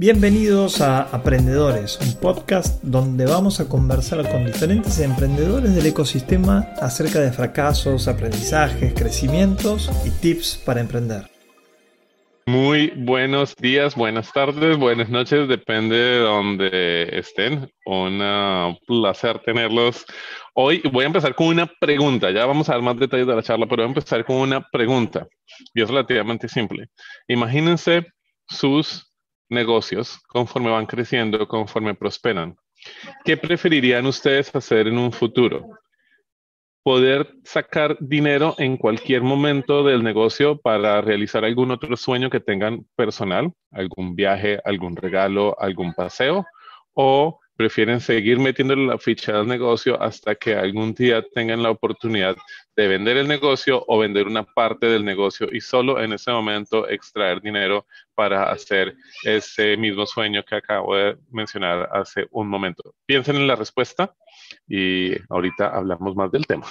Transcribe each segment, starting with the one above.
Bienvenidos a Aprendedores, un podcast donde vamos a conversar con diferentes emprendedores del ecosistema acerca de fracasos, aprendizajes, crecimientos y tips para emprender. Muy buenos días, buenas tardes, buenas noches, depende de donde estén. Un placer tenerlos hoy. Voy a empezar con una pregunta, ya vamos a dar más detalles de la charla, pero voy a empezar con una pregunta y es relativamente simple. Imagínense sus negocios conforme van creciendo, conforme prosperan. ¿Qué preferirían ustedes hacer en un futuro? Poder sacar dinero en cualquier momento del negocio para realizar algún otro sueño que tengan personal, algún viaje, algún regalo, algún paseo, o prefieren seguir metiéndole la ficha al negocio hasta que algún día tengan la oportunidad de vender el negocio o vender una parte del negocio y solo en ese momento extraer dinero para hacer ese mismo sueño que acabo de mencionar hace un momento. Piensen en la respuesta y ahorita hablamos más del tema.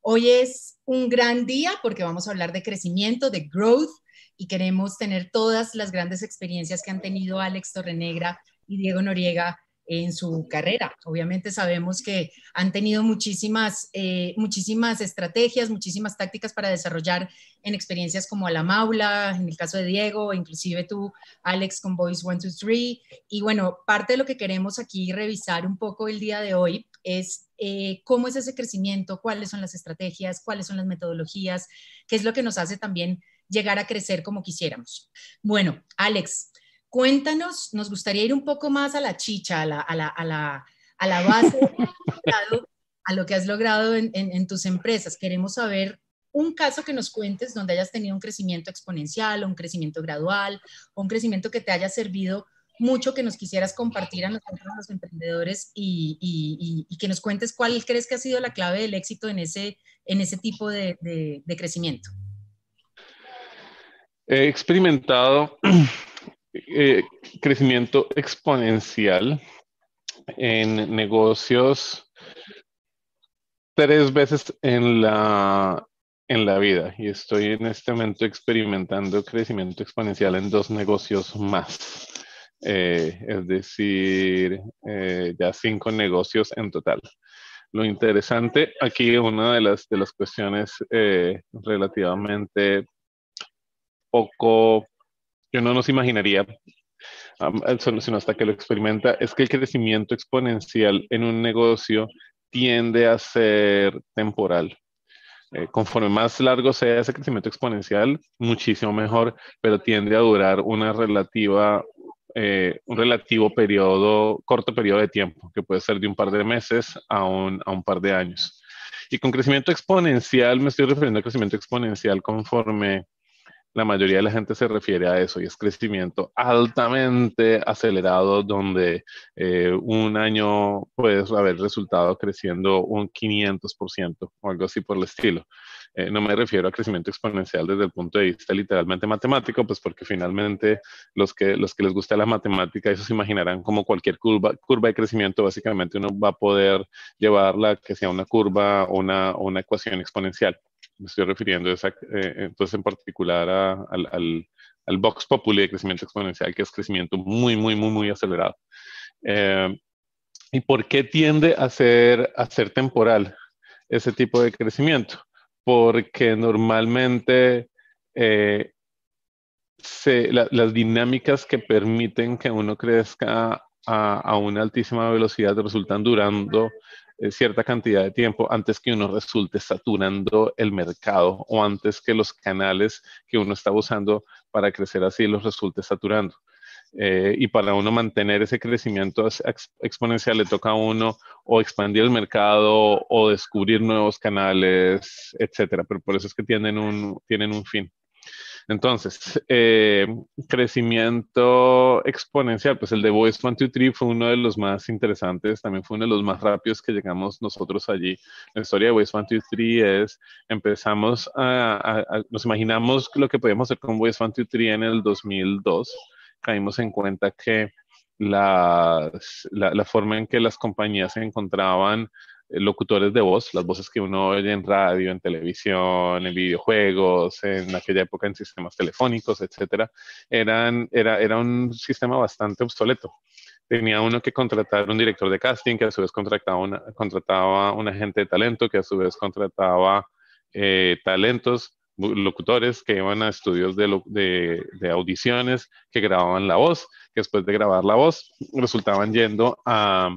Hoy es un gran día porque vamos a hablar de crecimiento, de growth y queremos tener todas las grandes experiencias que han tenido Alex Torrenegra y Diego Noriega en su carrera. Obviamente sabemos que han tenido muchísimas, eh, muchísimas estrategias, muchísimas tácticas para desarrollar en experiencias como a la maula, en el caso de Diego, inclusive tú, Alex, con Voice 123. Y bueno, parte de lo que queremos aquí revisar un poco el día de hoy es eh, cómo es ese crecimiento, cuáles son las estrategias, cuáles son las metodologías, qué es lo que nos hace también llegar a crecer como quisiéramos. Bueno, Alex, Cuéntanos, nos gustaría ir un poco más a la chicha, a la, a la, a la, a la base, a lo que has logrado en, tus empresas. Queremos saber un caso que nos cuentes donde hayas tenido un crecimiento exponencial o un crecimiento gradual o un crecimiento que te haya servido mucho que nos quisieras compartir a nosotros los emprendedores y, que nos cuentes cuál crees que ha sido la clave del éxito en ese, en ese tipo de crecimiento. He experimentado eh, crecimiento exponencial en negocios tres veces en la, en la vida y estoy en este momento experimentando crecimiento exponencial en dos negocios más. Eh, es decir, eh, ya cinco negocios en total. Lo interesante aquí, una de las, de las cuestiones relativamente poco que no nos imaginaría, sino hasta que lo experimenta, es que el crecimiento exponencial en un negocio tiende a ser temporal. Eh, conforme más largo sea ese crecimiento exponencial, muchísimo mejor, pero tiende a durar una relativa, eh, un relativo periodo, corto periodo de tiempo, que puede ser de un par de meses a un, a un par de años. Y con crecimiento exponencial me estoy refiriendo a crecimiento exponencial conforme la mayoría de la gente se refiere a eso y es crecimiento altamente acelerado donde eh, un año puedes haber resultado creciendo un 500% o algo así por el estilo. Eh, no me refiero a crecimiento exponencial desde el punto de vista literalmente matemático, pues porque finalmente los que, los que les gusta la matemática, eso se imaginarán como cualquier curva, curva de crecimiento, básicamente uno va a poder llevarla que sea una curva o una, una ecuación exponencial me estoy refiriendo eh, entonces en particular al, al, al, Vox Populi de crecimiento exponencial, que es crecimiento muy, muy, muy, muy acelerado. Eh, ¿Y por qué tiende a ser, a ser temporal ese tipo de crecimiento? Porque normalmente eh, se, las dinámicas que permiten que uno crezca a, a, una altísima velocidad resultan durando cierta cantidad de tiempo antes que uno resulte saturando el mercado o antes que los canales que uno está usando para crecer así los resulte saturando. Eh, y para uno mantener ese crecimiento exponencial le toca a uno o expandir el mercado o descubrir nuevos canales, etcétera. Pero por eso es que tienen un, tienen un fin. Entonces, eh, crecimiento exponencial, pues el de Voice 123 fue uno de los más interesantes, también fue uno de los más rápidos que llegamos nosotros allí. La historia de Voice 123 es, empezamos a, nos imaginamos lo que podíamos hacer con Voice 123 en el 2002, caímos en cuenta que la, la, forma en que las compañías se encontraban locutores de voz, las voces que uno oye en radio, en televisión, en videojuegos, en aquella época en sistemas telefónicos, etcétera, eran, era, era un sistema bastante obsoleto. Tenía uno que contratar un director de casting, que a su vez contrataba, una, contrataba un agente de talento, que a su vez contrataba eh, talentos, locutores que iban a estudios de, de, de, audiciones, que grababan la voz, que después de grabar la voz resultaban yendo a,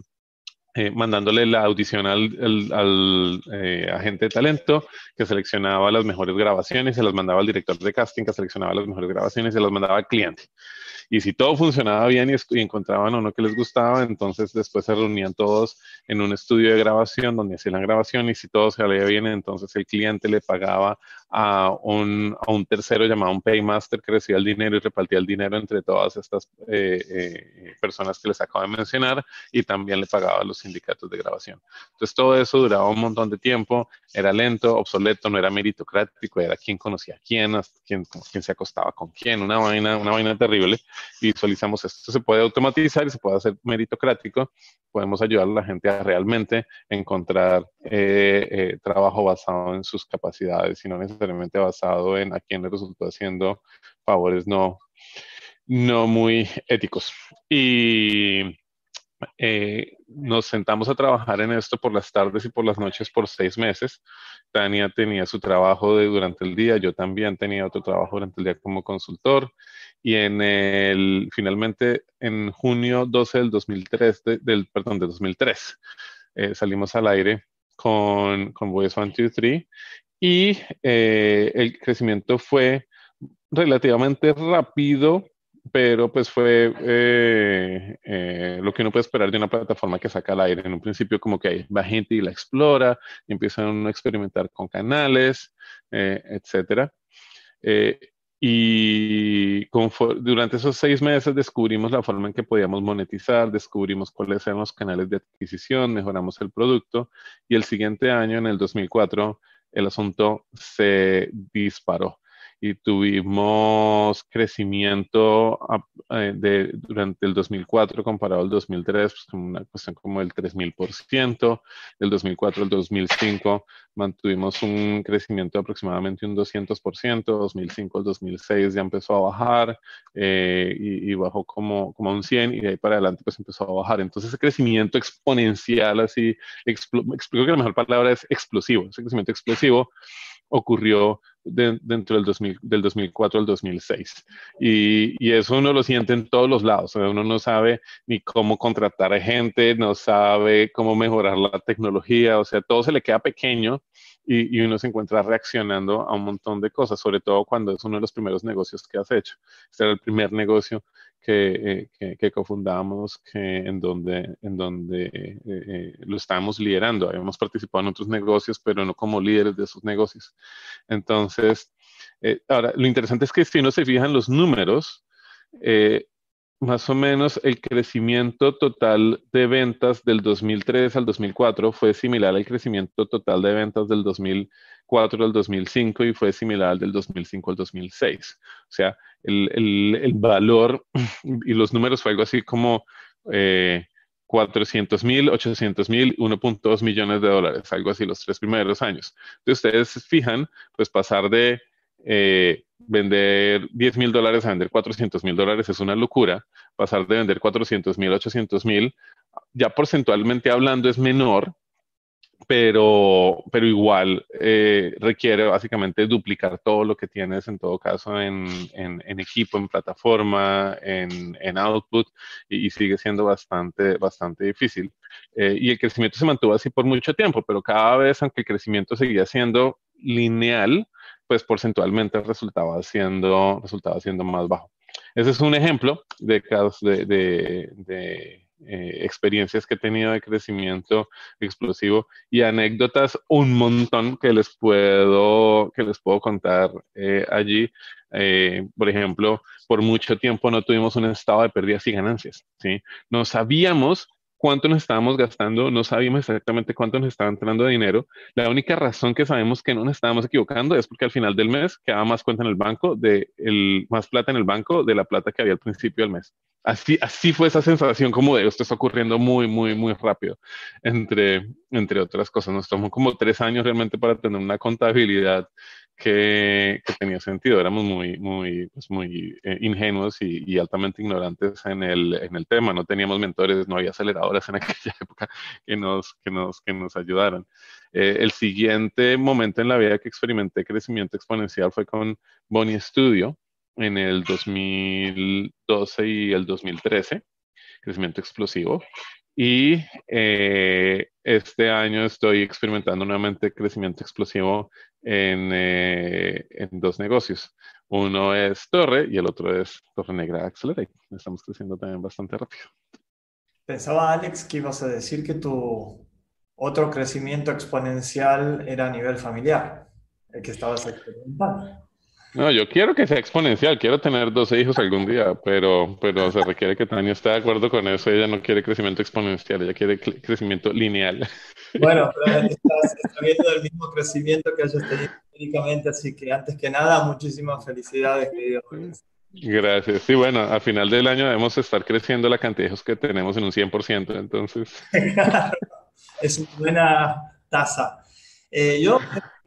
eh, mandándole la audición al, eh, agente de talento que seleccionaba las mejores grabaciones, se las mandaba al director de casting que seleccionaba las mejores grabaciones se las mandaba al cliente. Y si todo funcionaba bien y, encontraban uno que les gustaba, entonces después se reunían todos en un estudio de grabación donde hacían la grabación y si todo salía bien, entonces el cliente le pagaba a un, a un tercero llamado un paymaster que recibía el dinero y repartía el dinero entre todas estas eh, personas que les acabo de mencionar y también le pagaba a los sindicatos de grabación. Entonces todo eso duraba un montón de tiempo, era lento, obsoleto, no era meritocrático, era quién conocía a quién, quién, quién se acostaba con quién, una vaina, una vaina terrible. Visualizamos esto, se puede automatizar y se puede hacer meritocrático, podemos ayudar a la gente a realmente encontrar eh, eh, trabajo basado en sus capacidades y no necesariamente basado en a quién le resultó haciendo favores no, no muy éticos. Y eh, nos sentamos a trabajar en esto por las tardes y por las noches por seis meses. Tania tenía su trabajo de, durante el día, yo también tenía otro trabajo durante el día como consultor. Y en el, finalmente, en junio 12 del 2003, del, perdón, de 2003, eh, salimos al aire con, con Voice 1, 2, 3 y eh, el crecimiento fue relativamente rápido pero pues fue eh, eh, lo que uno puede esperar de una plataforma que saca al aire. En un principio como que va gente y la explora, y empiezan a experimentar con canales, eh, y durante esos seis meses descubrimos la forma en que podíamos monetizar, descubrimos cuáles eran los canales de adquisición, mejoramos el producto y el siguiente año, en el 2004, el asunto se disparó y tuvimos crecimiento eh, de, durante el 2004 comparado al 2003, pues una cuestión como el 3000%, del 2004 al 2005 mantuvimos un crecimiento de aproximadamente un 200%, 2005 al 2006 ya empezó a bajar eh, y, bajó como, como un 100 y de ahí para adelante pues empezó a bajar. Entonces ese crecimiento exponencial así, explico que la mejor palabra es explosivo, ese crecimiento explosivo ocurrió dentro del, 2000, del 2004 al 2006. Y, y, eso uno lo siente en todos los lados. uno no sabe ni cómo contratar a gente, no sabe cómo mejorar la tecnología, o sea, todo se le queda pequeño y, uno se encuentra reaccionando a un montón de cosas, sobre todo cuando es uno de los primeros negocios que has hecho. Este era el primer negocio que, eh, que, cofundamos que en donde, en donde eh, eh, lo estábamos liderando. Habíamos participado en otros negocios, pero no como líderes de esos negocios. Entonces, ahora, lo interesante es que si uno se fija en los números, más o menos el crecimiento total de ventas del 2003 al 2004 fue similar al crecimiento total de ventas del 2004 al 2005 y fue similar al del 2005 al 2006. O sea, el, el, valor y los números fue algo así como 400 mil, 800 mil, 1.2 millones de dólares, algo así los tres primeros años. Entonces ustedes fijan, pues pasar de eh, vender 10 mil dólares a vender 400 mil dólares es una locura. Pasar de vender 400 mil a 800 mil, ya porcentualmente hablando, es menor, pero, pero igual eh, requiere básicamente duplicar todo lo que tienes en todo caso en, en, equipo, en plataforma, en, en output y, sigue siendo bastante, bastante difícil. Eh, y el crecimiento se mantuvo así por mucho tiempo, pero cada vez, aunque el crecimiento seguía siendo lineal, pues porcentualmente resultaba siendo, resultaba siendo más bajo. Ese es un ejemplo de, de, de, eh, experiencias que he tenido de crecimiento explosivo y anécdotas un montón que les puedo, que les puedo contar eh, allí. Eh, por ejemplo, por mucho tiempo no tuvimos un estado de pérdidas y ganancias. ¿sí? No sabíamos cuánto nos estábamos gastando, no sabíamos exactamente cuánto nos estaba entrando de dinero. La única razón que sabemos que no nos estábamos equivocando es porque al final del mes quedaba más cuenta en el banco, de el, más plata en el banco de la plata que había al principio del mes. Así, así fue esa sensación como de esto está ocurriendo muy, muy, muy rápido, entre, entre otras cosas. Nos tomó como tres años realmente para tener una contabilidad que, tenía sentido. Éramos muy, muy, pues muy eh, ingenuos y, altamente ignorantes en el, en el tema. No teníamos mentores, no había aceleradoras en aquella época que nos, que nos, que nos ayudaran. Eh, el siguiente momento en la vida que experimenté crecimiento exponencial fue con Bonnie Studio en el 2012 y el 2013, crecimiento explosivo. Y eh, este año estoy experimentando nuevamente crecimiento explosivo en, eh, en, dos negocios. Uno es Torre y el otro es Torre Negra Accelerate. Estamos creciendo también bastante rápido. Pensaba, Alex, que ibas a decir que tu otro crecimiento exponencial era a nivel familiar, el que estabas experimentando. No, yo quiero que sea exponencial, quiero tener 12 hijos algún día, pero, pero se requiere que Tania esté de acuerdo con eso. Ella no quiere crecimiento exponencial, ella quiere crecimiento lineal. Bueno, pero estás, viendo el mismo crecimiento que hayas tenido históricamente, así que antes que nada, muchísimas felicidades, querido. Gracias. Sí, bueno, a final del año debemos estar creciendo la cantidad de hijos que tenemos en un 100%, entonces. es una buena tasa. Eh, yo,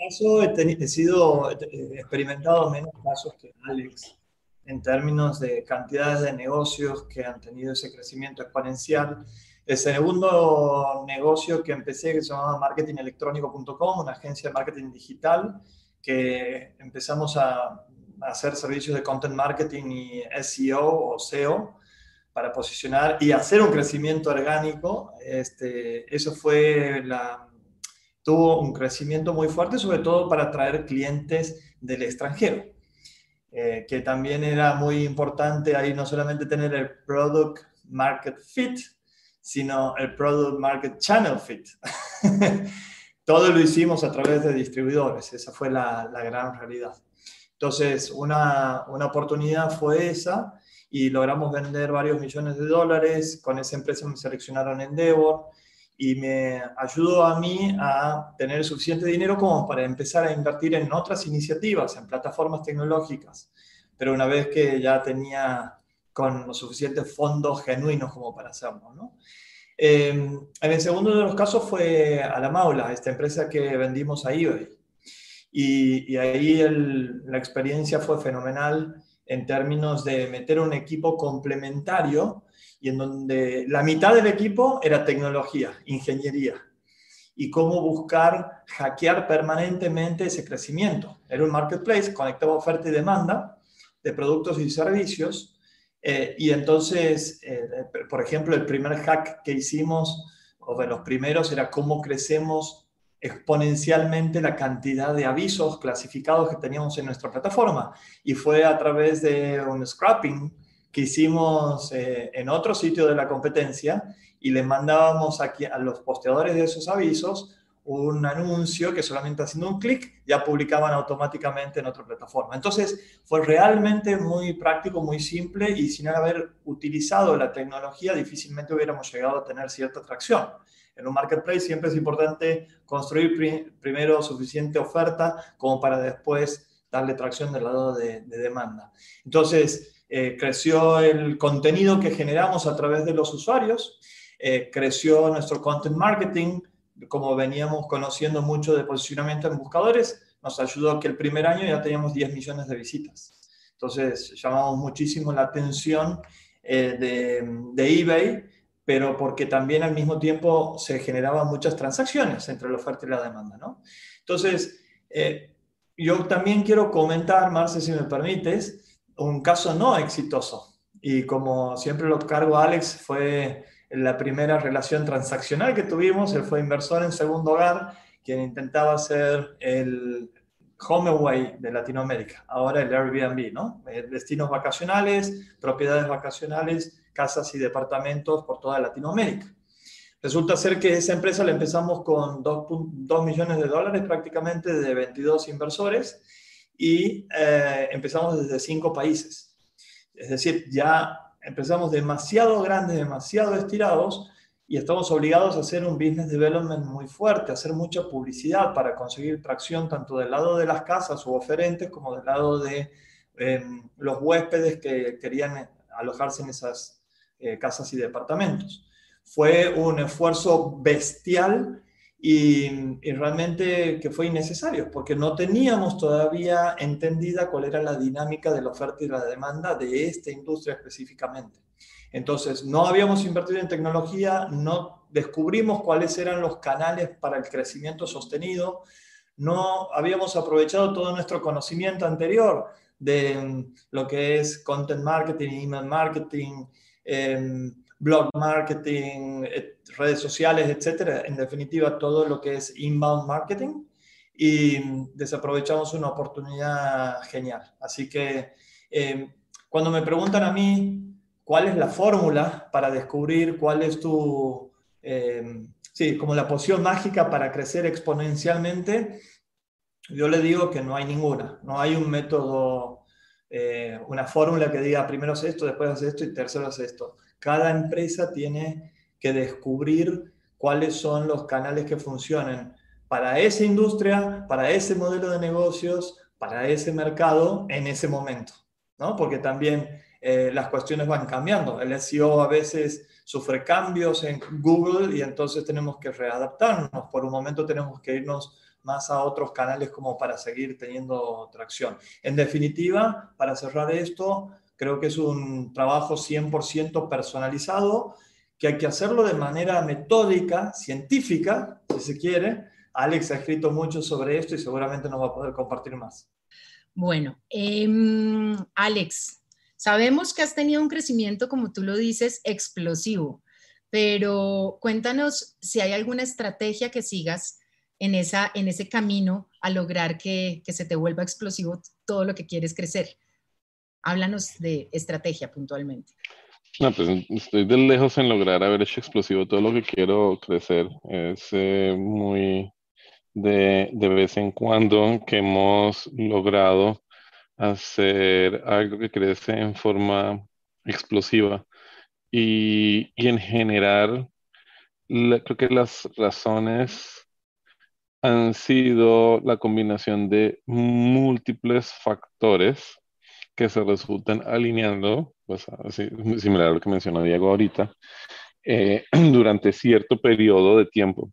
caso, he, sido, he experimentado menos casos que Alex en términos de cantidades de negocios que han tenido ese crecimiento exponencial. El segundo negocio que empecé, que se llamaba marketingelectrónico.com, una agencia de marketing digital, que empezamos a hacer servicios de content marketing y SEO o SEO para posicionar y hacer un crecimiento orgánico. Este, eso fue la, tuvo un crecimiento muy fuerte, sobre todo para atraer clientes del extranjero, eh, que también era muy importante ahí no solamente tener el product market fit, sino el product market channel fit. Todo lo hicimos a través de distribuidores, esa fue la, la gran realidad. Entonces, una, una oportunidad fue esa y logramos vender varios millones de dólares. Con esa empresa me seleccionaron Endeavor y me ayudó a mí a tener suficiente dinero como para empezar a invertir en otras iniciativas, en plataformas tecnológicas. Pero una vez que ya tenía con los suficientes fondos genuinos como para hacerlo, ¿no? Em, en el segundo de los casos fue a la Maula, esta empresa que vendimos a eBay. Y, y ahí la experiencia fue fenomenal en términos de meter un equipo complementario y en donde la mitad del equipo era tecnología, ingeniería, y cómo buscar hackear permanentemente ese crecimiento. Era un marketplace, conectaba oferta y demanda de productos y servicios, eh, y entonces, eh, por ejemplo, el primer hack que hicimos, o de los primeros, era cómo crecemos exponencialmente la cantidad de avisos clasificados que teníamos en nuestra plataforma. Y fue a través de un scrapping que hicimos eh, en otro sitio de la competencia y le mandábamos aquí a los posteadores de esos avisos un anuncio que solamente haciendo un clic ya publicaban automáticamente en otra plataforma. Entonces fue realmente muy práctico, muy simple y sin haber utilizado la tecnología difícilmente hubiéramos llegado a tener cierta atracción. En un marketplace siempre es importante construir primero suficiente oferta como para después darle tracción del lado de, de demanda. Entonces, eh, creció el contenido que generamos a través de los usuarios, eh, creció nuestro content marketing, como veníamos conociendo mucho de posicionamiento en buscadores, nos ayudó que el primer año ya teníamos 10 millones de visitas. Entonces llamamos muchísimo la atención eh, de, de, eBay, pero porque también al mismo tiempo se generaban muchas transacciones entre la oferta y la demanda. ¿no? Entonces, yo también quiero comentar, Marce, si me permites, un caso no exitoso. Y como siempre lo cargo Alex, fue la primera relación transaccional que tuvimos. Él fue inversor en Segundo Hogar, quien intentaba ser el HomeAway de Latinoamérica, ahora el Airbnb, ¿no? Eh, destinos vacacionales, propiedades vacacionales, casas y departamentos por toda Latinoamérica. Resulta ser que esa empresa la empezamos con 2 millones de dólares prácticamente de 22 inversores y eh, empezamos desde cinco países. Es decir, ya empezamos demasiado grandes, demasiado estirados y estamos obligados a hacer un business development muy fuerte, a hacer mucha publicidad para conseguir tracción tanto del lado de las casas o oferentes como del lado de em, los huéspedes que querían alojarse en esas eh, casas y departamentos. Fue un esfuerzo bestial y, y, realmente que fue innecesario, porque no teníamos todavía entendida cuál era la dinámica de la oferta y la demanda de esta industria específicamente. Entonces, no habíamos invertido en tecnología, no descubrimos cuáles eran los canales para el crecimiento sostenido, no habíamos aprovechado todo nuestro conocimiento anterior de lo que es content marketing, email marketing, em, blog marketing, redes sociales, etcétera. En definitiva, todo lo que es inbound marketing y desaprovechamos una oportunidad genial. Así que em, cuando me preguntan a mí cuál es la fórmula para descubrir cuál es tu, em, sí, como la poción mágica para crecer exponencialmente, yo le digo que no hay ninguna, no hay un método, eh, una fórmula que diga primero haces esto, después haces esto y tercero haces esto. Cada empresa tiene que descubrir cuáles son los canales que funcionen para esa industria, para ese modelo de negocios, para ese mercado en ese momento, ¿no? Porque también eh, las cuestiones van cambiando. El SEO a veces sufre cambios en Google y entonces tenemos que readaptarnos. Por un momento tenemos que irnos más a otros canales como para seguir teniendo tracción. En definitiva, para cerrar esto, creo que es un trabajo 100% personalizado, que hay que hacerlo de manera metódica, científica, si se quiere. Alex ha escrito mucho sobre esto y seguramente nos va a poder compartir más. Bueno, em, Alex, Sabemos que has tenido un crecimiento, como tú lo dices, explosivo, pero cuéntanos si hay alguna estrategia que sigas en, esa, en ese camino a lograr que, que se te vuelva explosivo todo lo que quieres crecer. Háblanos de estrategia puntualmente. No, pues estoy de lejos en lograr haber hecho explosivo todo lo que quiero crecer. Es eh, muy de, de, vez en cuando que hemos logrado hacer algo que crece en forma explosiva y, en general creo que las razones han sido la combinación de múltiples factores que se resultan alineando, pues así, similar a lo que mencionó Diego ahorita, eh, durante cierto periodo de tiempo.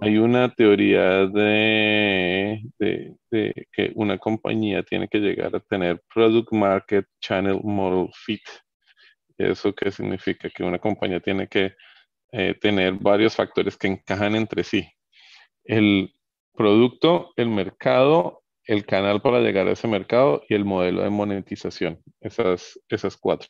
Hay una teoría de, que una compañía tiene que llegar a tener Product Market Channel Model Fit. ¿Eso qué significa? Que una compañía tiene que eh, tener varios factores que encajan entre sí. El producto, el mercado, el canal para llegar a ese mercado y el modelo de monetización. Esas, esas cuatro.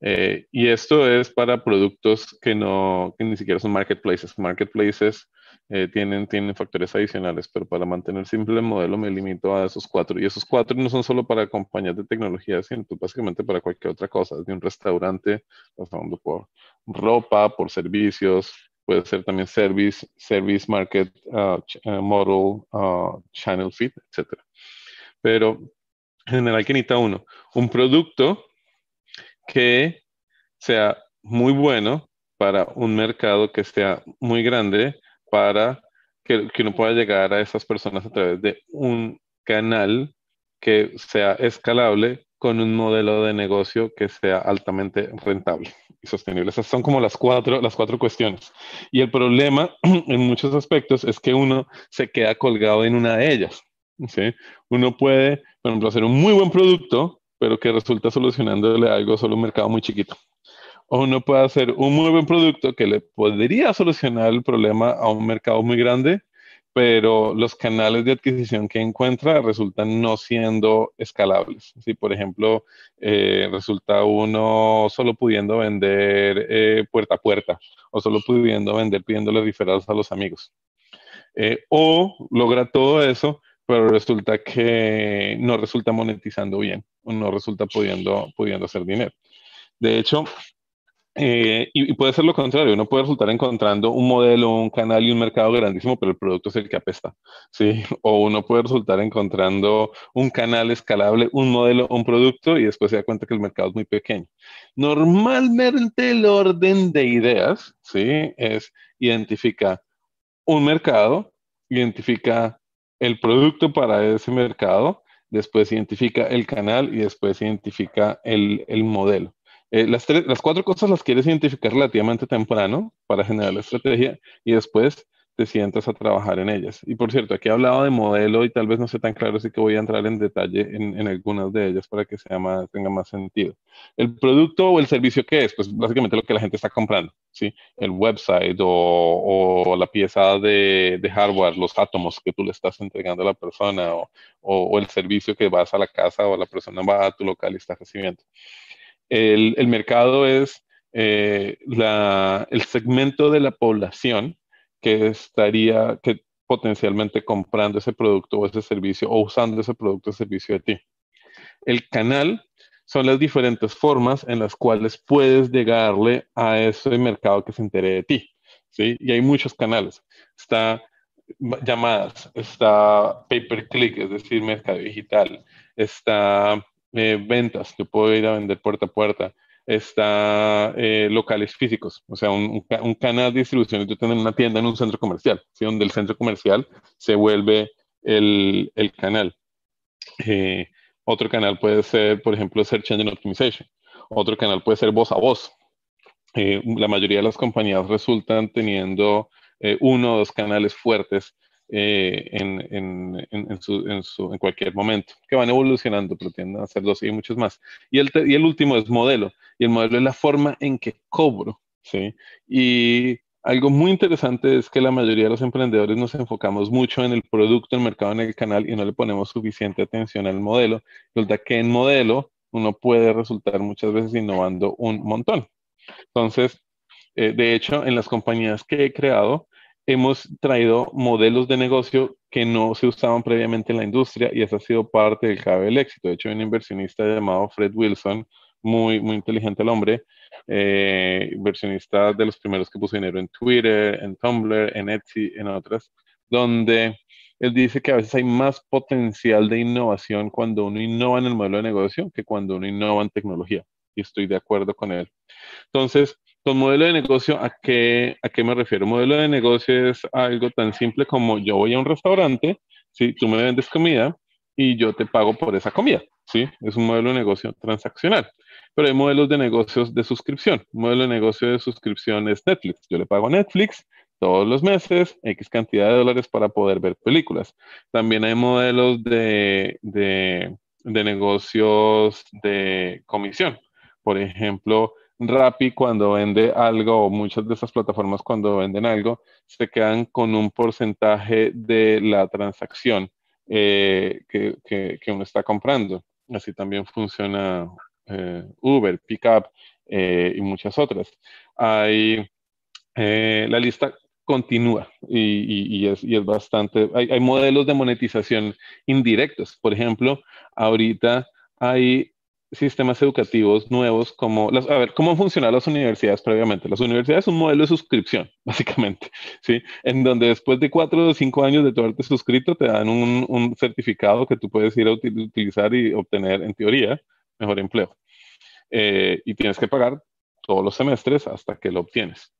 Eh, y esto es para productos que, no, que ni siquiera son marketplaces. Marketplaces eh, tienen, tienen factores adicionales, pero para mantener simple el modelo me limito a esos cuatro. Y esos cuatro no son solo para compañías de tecnología, sino básicamente para cualquier otra cosa, desde un restaurante, pasando por ropa, por servicios, puede ser también service, service market uh, uh, model, uh, channel fit, etc. Pero en general, ¿qué necesita uno? Un producto que sea muy bueno para un mercado que sea muy grande para que, que uno pueda llegar a esas personas a través de un canal que sea escalable con un modelo de negocio que sea altamente rentable y sostenible. Esas son como las cuatro, las cuatro cuestiones. Y el problema en muchos aspectos es que uno se queda colgado en una de ellas. Uno puede, por ejemplo, hacer un muy buen producto, pero que resulta solucionándole algo solo un mercado muy chiquito o uno puede hacer un muy buen producto que le podría solucionar el problema a un mercado muy grande, pero los canales de adquisición que encuentra resultan no siendo escalables. Si, por ejemplo, eh, resulta uno solo pudiendo vender eh, puerta a puerta o solo pudiendo vender pidiéndole referrals a los amigos. Eh, o logra todo eso, pero resulta que no resulta monetizando bien o no resulta pudiendo, pudiendo hacer dinero. De hecho, eh, y, puede ser lo contrario, uno puede resultar encontrando un modelo, un canal y un mercado grandísimo, pero el producto es el que apesta, ¿sí? O uno puede resultar encontrando un canal escalable, un modelo, un producto y después se da cuenta que el mercado es muy pequeño. Normalmente el orden de ideas, ¿sí? Es identifica un mercado, identifica el producto para ese mercado, después identifica el canal y después identifica el, el modelo. Eh, las, las cuatro cosas las quieres identificar relativamente temprano para generar la estrategia y después te sientas a trabajar en ellas. Y por cierto, aquí he hablado de modelo y tal vez no sé tan claro, así que voy a entrar en detalle en, algunas de ellas para que sea más, tenga más sentido. El producto o el servicio que es, pues básicamente lo que la gente está comprando, ¿sí? El website o, la pieza de, hardware, los átomos que tú le estás entregando a la persona o, o, el servicio que vas a la casa o la persona va a tu local y está recibiendo. El, mercado es eh, la, el segmento de la población que estaría que potencialmente comprando ese producto o ese servicio o usando ese producto o servicio de ti. El canal son las diferentes formas en las cuales puedes llegarle a ese mercado que se entere de ti. ¿sí? Y hay muchos canales. Está llamadas, está pay per click, es decir, mercado digital, está eh, ventas, yo puedo ir a vender puerta a puerta, está eh, locales físicos, o sea, un, canal de distribución. Yo tengo una tienda en un centro comercial, ¿sí? donde el centro comercial se vuelve el, el canal. Eh, otro canal puede ser, por ejemplo, Search Engine Optimization. Otro canal puede ser voz a voz. Eh, la mayoría de las compañías resultan teniendo uno o dos canales fuertes eh, en, en, en, su, en, cualquier momento, que van evolucionando, pero tienden a ser dos y muchos más. Y el, y el último es modelo, y el modelo es la forma en que cobro, ¿sí? Y algo muy interesante es que la mayoría de los emprendedores nos enfocamos mucho en el producto, el mercado, en el canal y no le ponemos suficiente atención al modelo. Resulta que en modelo uno puede resultar muchas veces innovando un montón. Entonces, eh, de hecho, en las compañías que he creado, hemos traído modelos de negocio que no se usaban previamente en la industria y eso ha sido parte del clave del éxito. De hecho, hay un inversionista llamado Fred Wilson, muy, muy inteligente el hombre, eh, inversionista de los primeros que puso dinero en Twitter, en Tumblr, en Etsy, en otras, donde él dice que a veces hay más potencial de innovación cuando uno innova en el modelo de negocio que cuando uno innova en tecnología. Y estoy de acuerdo con él. Entonces, con modelo de negocio, ¿a qué, ¿a qué me refiero? Modelo de negocio es algo tan simple como yo voy a un restaurante, ¿sí? tú me vendes comida y yo te pago por esa comida. ¿sí? Es un modelo de negocio transaccional. Pero hay modelos de negocios de suscripción. Modelo de negocio de suscripción es Netflix. Yo le pago a Netflix todos los meses X cantidad de dólares para poder ver películas. También hay modelos de, de, de negocios de comisión. Por ejemplo, Rappi cuando vende algo o muchas de esas plataformas cuando venden algo se quedan con un porcentaje de la transacción eh, que, que, uno está comprando. Así también funciona eh, Uber, Pickup eh, y muchas otras. Hay, la lista continúa y, y, es, y es, bastante, hay, hay modelos de monetización indirectos. Por ejemplo, ahorita hay sistemas educativos nuevos como las, a ver, ¿cómo funcionan las universidades previamente? Las universidades son un modelo de suscripción, básicamente, ¿sí? En donde después de cuatro o cinco años de tu haberte suscrito, te dan un, certificado que tú puedes ir a utilizar y obtener, en teoría, mejor empleo. Eh, y tienes que pagar todos los semestres hasta que lo obtienes.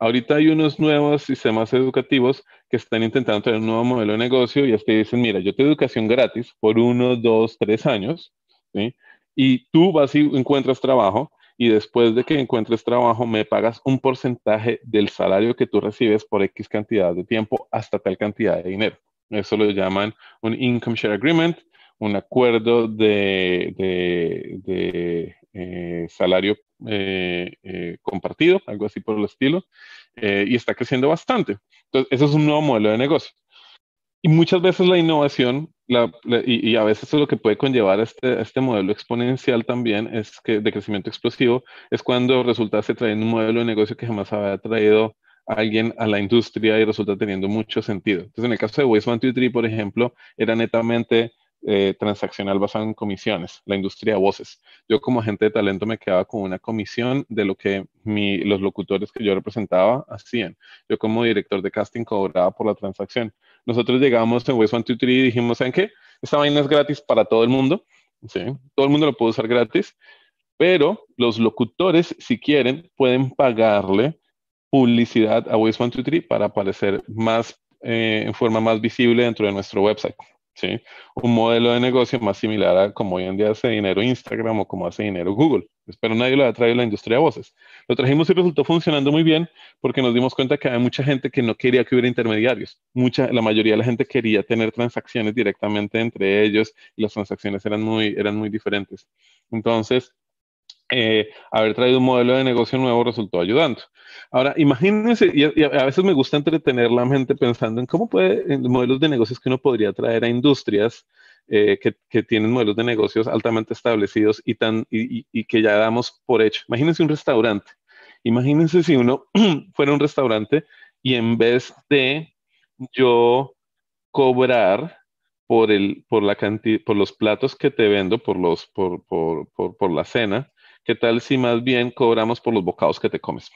Ahorita hay unos nuevos sistemas educativos que están intentando tener un nuevo modelo de negocio y hasta dicen, mira, yo te educación gratis por uno, dos, tres años. Y tú vas y encuentras trabajo y después de que encuentres trabajo me pagas un porcentaje del salario que tú recibes por X cantidad de tiempo hasta tal cantidad de dinero. Eso lo llaman un Income Share Agreement, un acuerdo de, de, eh, salario eh, eh, compartido, algo así por el estilo, y está creciendo bastante. Entonces, eso es un nuevo modelo de negocio. Y muchas veces la innovación y, a veces lo que puede conllevar este, este modelo exponencial también es que de crecimiento explosivo es cuando resulta se trayendo un modelo de negocio que jamás había traído alguien a la industria y resulta teniendo mucho sentido. Entonces, en el caso de Waste One, Two, Three, por ejemplo, era netamente eh, transaccional basado en comisiones, la industria de voces. Yo como agente de talento me quedaba con una comisión de lo que los locutores que yo representaba hacían. Yo como director de casting cobraba por la transacción. Nosotros llegamos en Waste One, Two, Three y dijimos, ¿saben qué? Esta vaina es gratis para todo el mundo. ¿sí? Todo el mundo lo puede usar gratis. Pero los locutores, si quieren, pueden pagarle publicidad a Waste One, Two, Three para aparecer más, eh, en forma más visible dentro de nuestro website. ¿sí? Un modelo de negocio más similar a como hoy en día hace dinero Instagram o como hace dinero Google. Pero nadie lo ha traído la industria de voces. Lo trajimos y resultó funcionando muy bien porque nos dimos cuenta que había mucha gente que no quería que hubiera intermediarios. Mucha, la mayoría de la gente quería tener transacciones directamente entre ellos y las transacciones eran muy, eran muy diferentes. Entonces, eh, haber traído un modelo de negocio nuevo resultó ayudando. Ahora, imagínense, y a, veces me gusta entretener la mente pensando en cómo puede, en modelos de negocios que uno podría traer a industrias eh, que, tienen modelos de negocios altamente establecidos y, tan, y, que ya damos por hecho. Imagínense un restaurante. Imagínense si uno fuera un restaurante y en vez de yo cobrar por, el, por, la por los platos que te vendo, por, los, por, por, por la cena, ¿Qué tal si más bien cobramos por los bocados que te comes?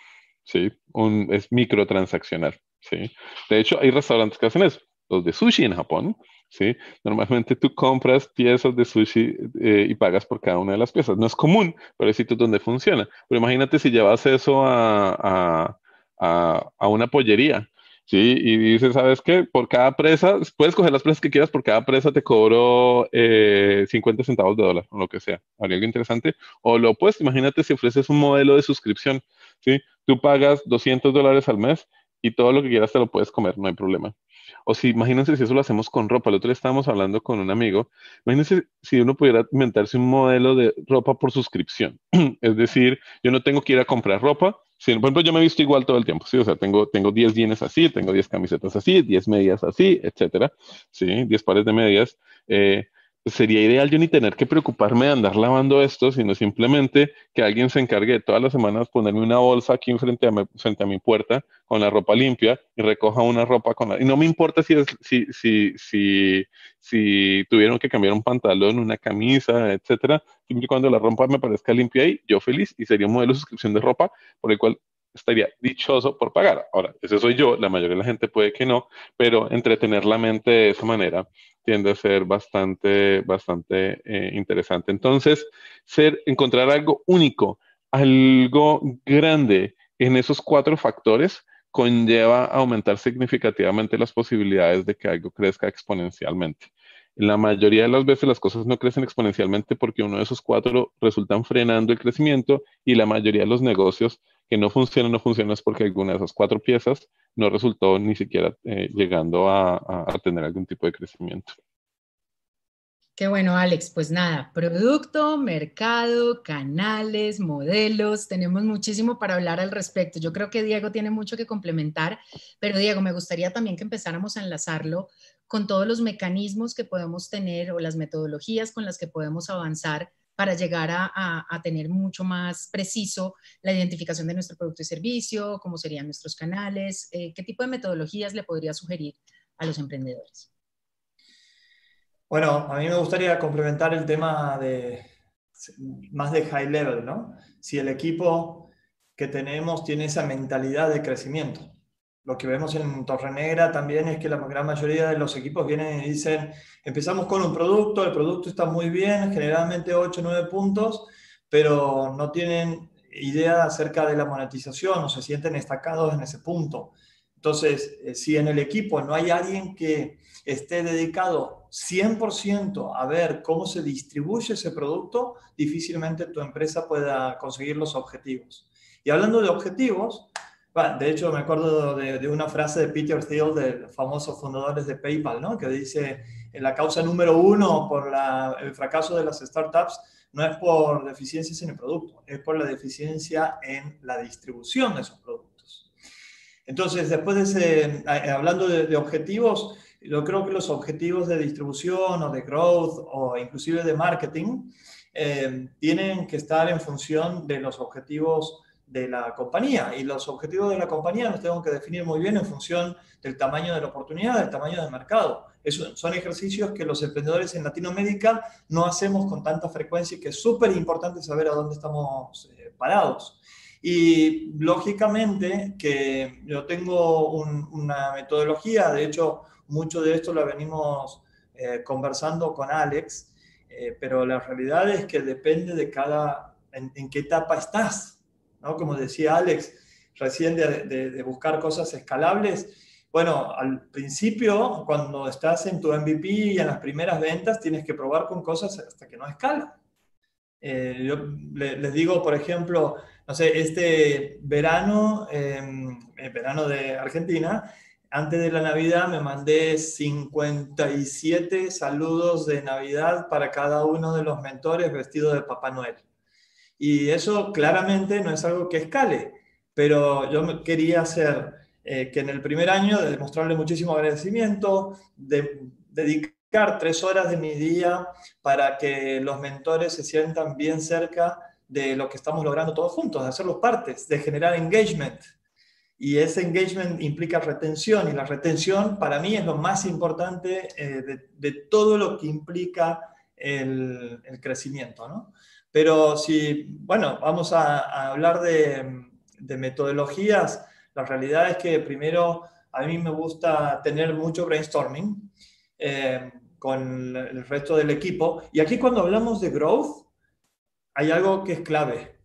¿Sí? Un, es microtransaccional. ¿sí? De hecho, hay restaurantes que hacen eso. Los de sushi en Japón, ¿sí? Normalmente tú compras piezas de sushi eh, y pagas por cada una de las piezas. No es común, pero hay sitios donde funciona. Pero imagínate si llevas eso a, a, a una pollería Sí, y dice, ¿sabes qué? Por cada presa, puedes coger las presas que quieras, por cada presa te cobro 50 eh, centavos de dólar, o lo que sea. Habría algo interesante. O lo opuesto, imagínate si ofreces un modelo de suscripción, ¿sí? Tú pagas 200 dólares al mes y todo lo que quieras te lo puedes comer, no hay problema. O si, imagínense si eso lo hacemos con ropa. El otro día estábamos hablando con un amigo. Imagínense si uno pudiera inventarse un modelo de ropa por suscripción. es decir, yo no tengo que ir a comprar ropa, Sí, por ejemplo, yo me he visto igual todo el tiempo, ¿sí? O sea, tengo, tengo 10 jeans así, tengo 10 camisetas así, 10 medias así, etcétera, ¿sí? 10 pares de medias. Eh, sería ideal yo ni tener que preocuparme de andar lavando esto, sino simplemente que alguien se encargue de todas las semanas ponerme una bolsa aquí frente a, mi, frente a mi puerta con la ropa limpia y recoja una ropa con la... Y no me importa si, es, si, si, si, si tuvieron que cambiar un pantalón, una camisa, etcétera, siempre cuando la ropa me parezca limpia ahí, yo feliz y sería un modelo de suscripción de ropa por el cual estaría dichoso por pagar. Ahora, ese soy yo, la mayoría de la gente puede que no, pero entretener la mente de esa manera tiende a ser bastante, bastante eh, interesante. Entonces, ser, encontrar algo único, algo grande en esos cuatro factores conlleva aumentar significativamente las posibilidades de que algo crezca exponencialmente. La mayoría de las veces las cosas no crecen exponencialmente porque uno de esos cuatro resultan frenando el crecimiento y la mayoría de los negocios que no funcionan, no funcionan es porque alguna de esas cuatro piezas no resultó ni siquiera eh, llegando a, a tener algún tipo de crecimiento. Qué bueno, Alex. Pues nada, producto, mercado, canales, modelos, tenemos muchísimo para hablar al respecto. Yo creo que Diego tiene mucho que complementar, pero Diego, me gustaría también que empezáramos a enlazarlo con todos los mecanismos que podemos tener o las metodologías con las que podemos avanzar para llegar a, tener mucho más preciso la identificación de nuestro producto y servicio, cómo serían nuestros canales, eh, qué tipo de metodologías le podría sugerir a los emprendedores. Bueno, a mí me gustaría complementar el tema de más de high level, ¿no? Si el equipo que tenemos tiene esa mentalidad de crecimiento lo que vemos en Torre Negra también es que la gran mayoría de los equipos vienen y dicen, empezamos con un producto, el producto está muy bien, generalmente 8 o 9 puntos, pero no tienen idea acerca de la monetización o se sienten estacados en ese punto. Entonces, eh, si en el equipo no hay alguien que esté dedicado 100% a ver cómo se distribuye ese producto, difícilmente tu empresa pueda conseguir los objetivos. Y hablando de objetivos, de hecho, me acuerdo de, una frase de Peter Thiel, de los famosos fundadores de PayPal, ¿no? que dice, la causa número uno por el fracaso de las startups no es por deficiencias en el producto, es por la deficiencia en la distribución de esos productos. Entonces, después de ese, hablando de, objetivos, yo creo que los objetivos de distribución o de growth o inclusive de marketing eh, tienen que estar en función de los objetivos de la compañía y los objetivos de la compañía los tengo que definir muy bien en función del tamaño de la oportunidad, del tamaño del mercado. Eso, son ejercicios que los emprendedores en Latinoamérica no hacemos con tanta frecuencia y que es súper importante saber a dónde estamos eh, parados. Y lógicamente que yo tengo una metodología, de hecho mucho de esto lo venimos eh, conversando con Alex, eh, pero la realidad es que depende de cada, en qué etapa estás. Como decía Alex recién de, buscar cosas escalables. Bueno, al principio, cuando estás en tu MVP y en las primeras ventas, tienes que probar con cosas hasta que no escalan. Eh, yo les digo, por ejemplo, no sé, este verano, em, el verano de Argentina, antes de la Navidad me mandé 57 saludos de Navidad para cada uno de los mentores vestidos de Papá Noel. Y eso claramente no es algo que escale, pero yo quería hacer eh, que en el primer año, de demostrarle muchísimo agradecimiento, de dedicar tres horas de mi día para que los mentores se sientan bien cerca de lo que estamos logrando todos juntos, de hacerlos partes, de generar engagement. Y ese engagement implica retención y la retención para mí es lo más importante eh, de, todo lo que implica el, crecimiento. ¿no? Pero si, bueno, vamos a, hablar de, metodologías, la realidad es que primero a mí me gusta tener mucho brainstorming eh, con el resto del equipo. Y aquí cuando hablamos de growth, hay algo que es clave.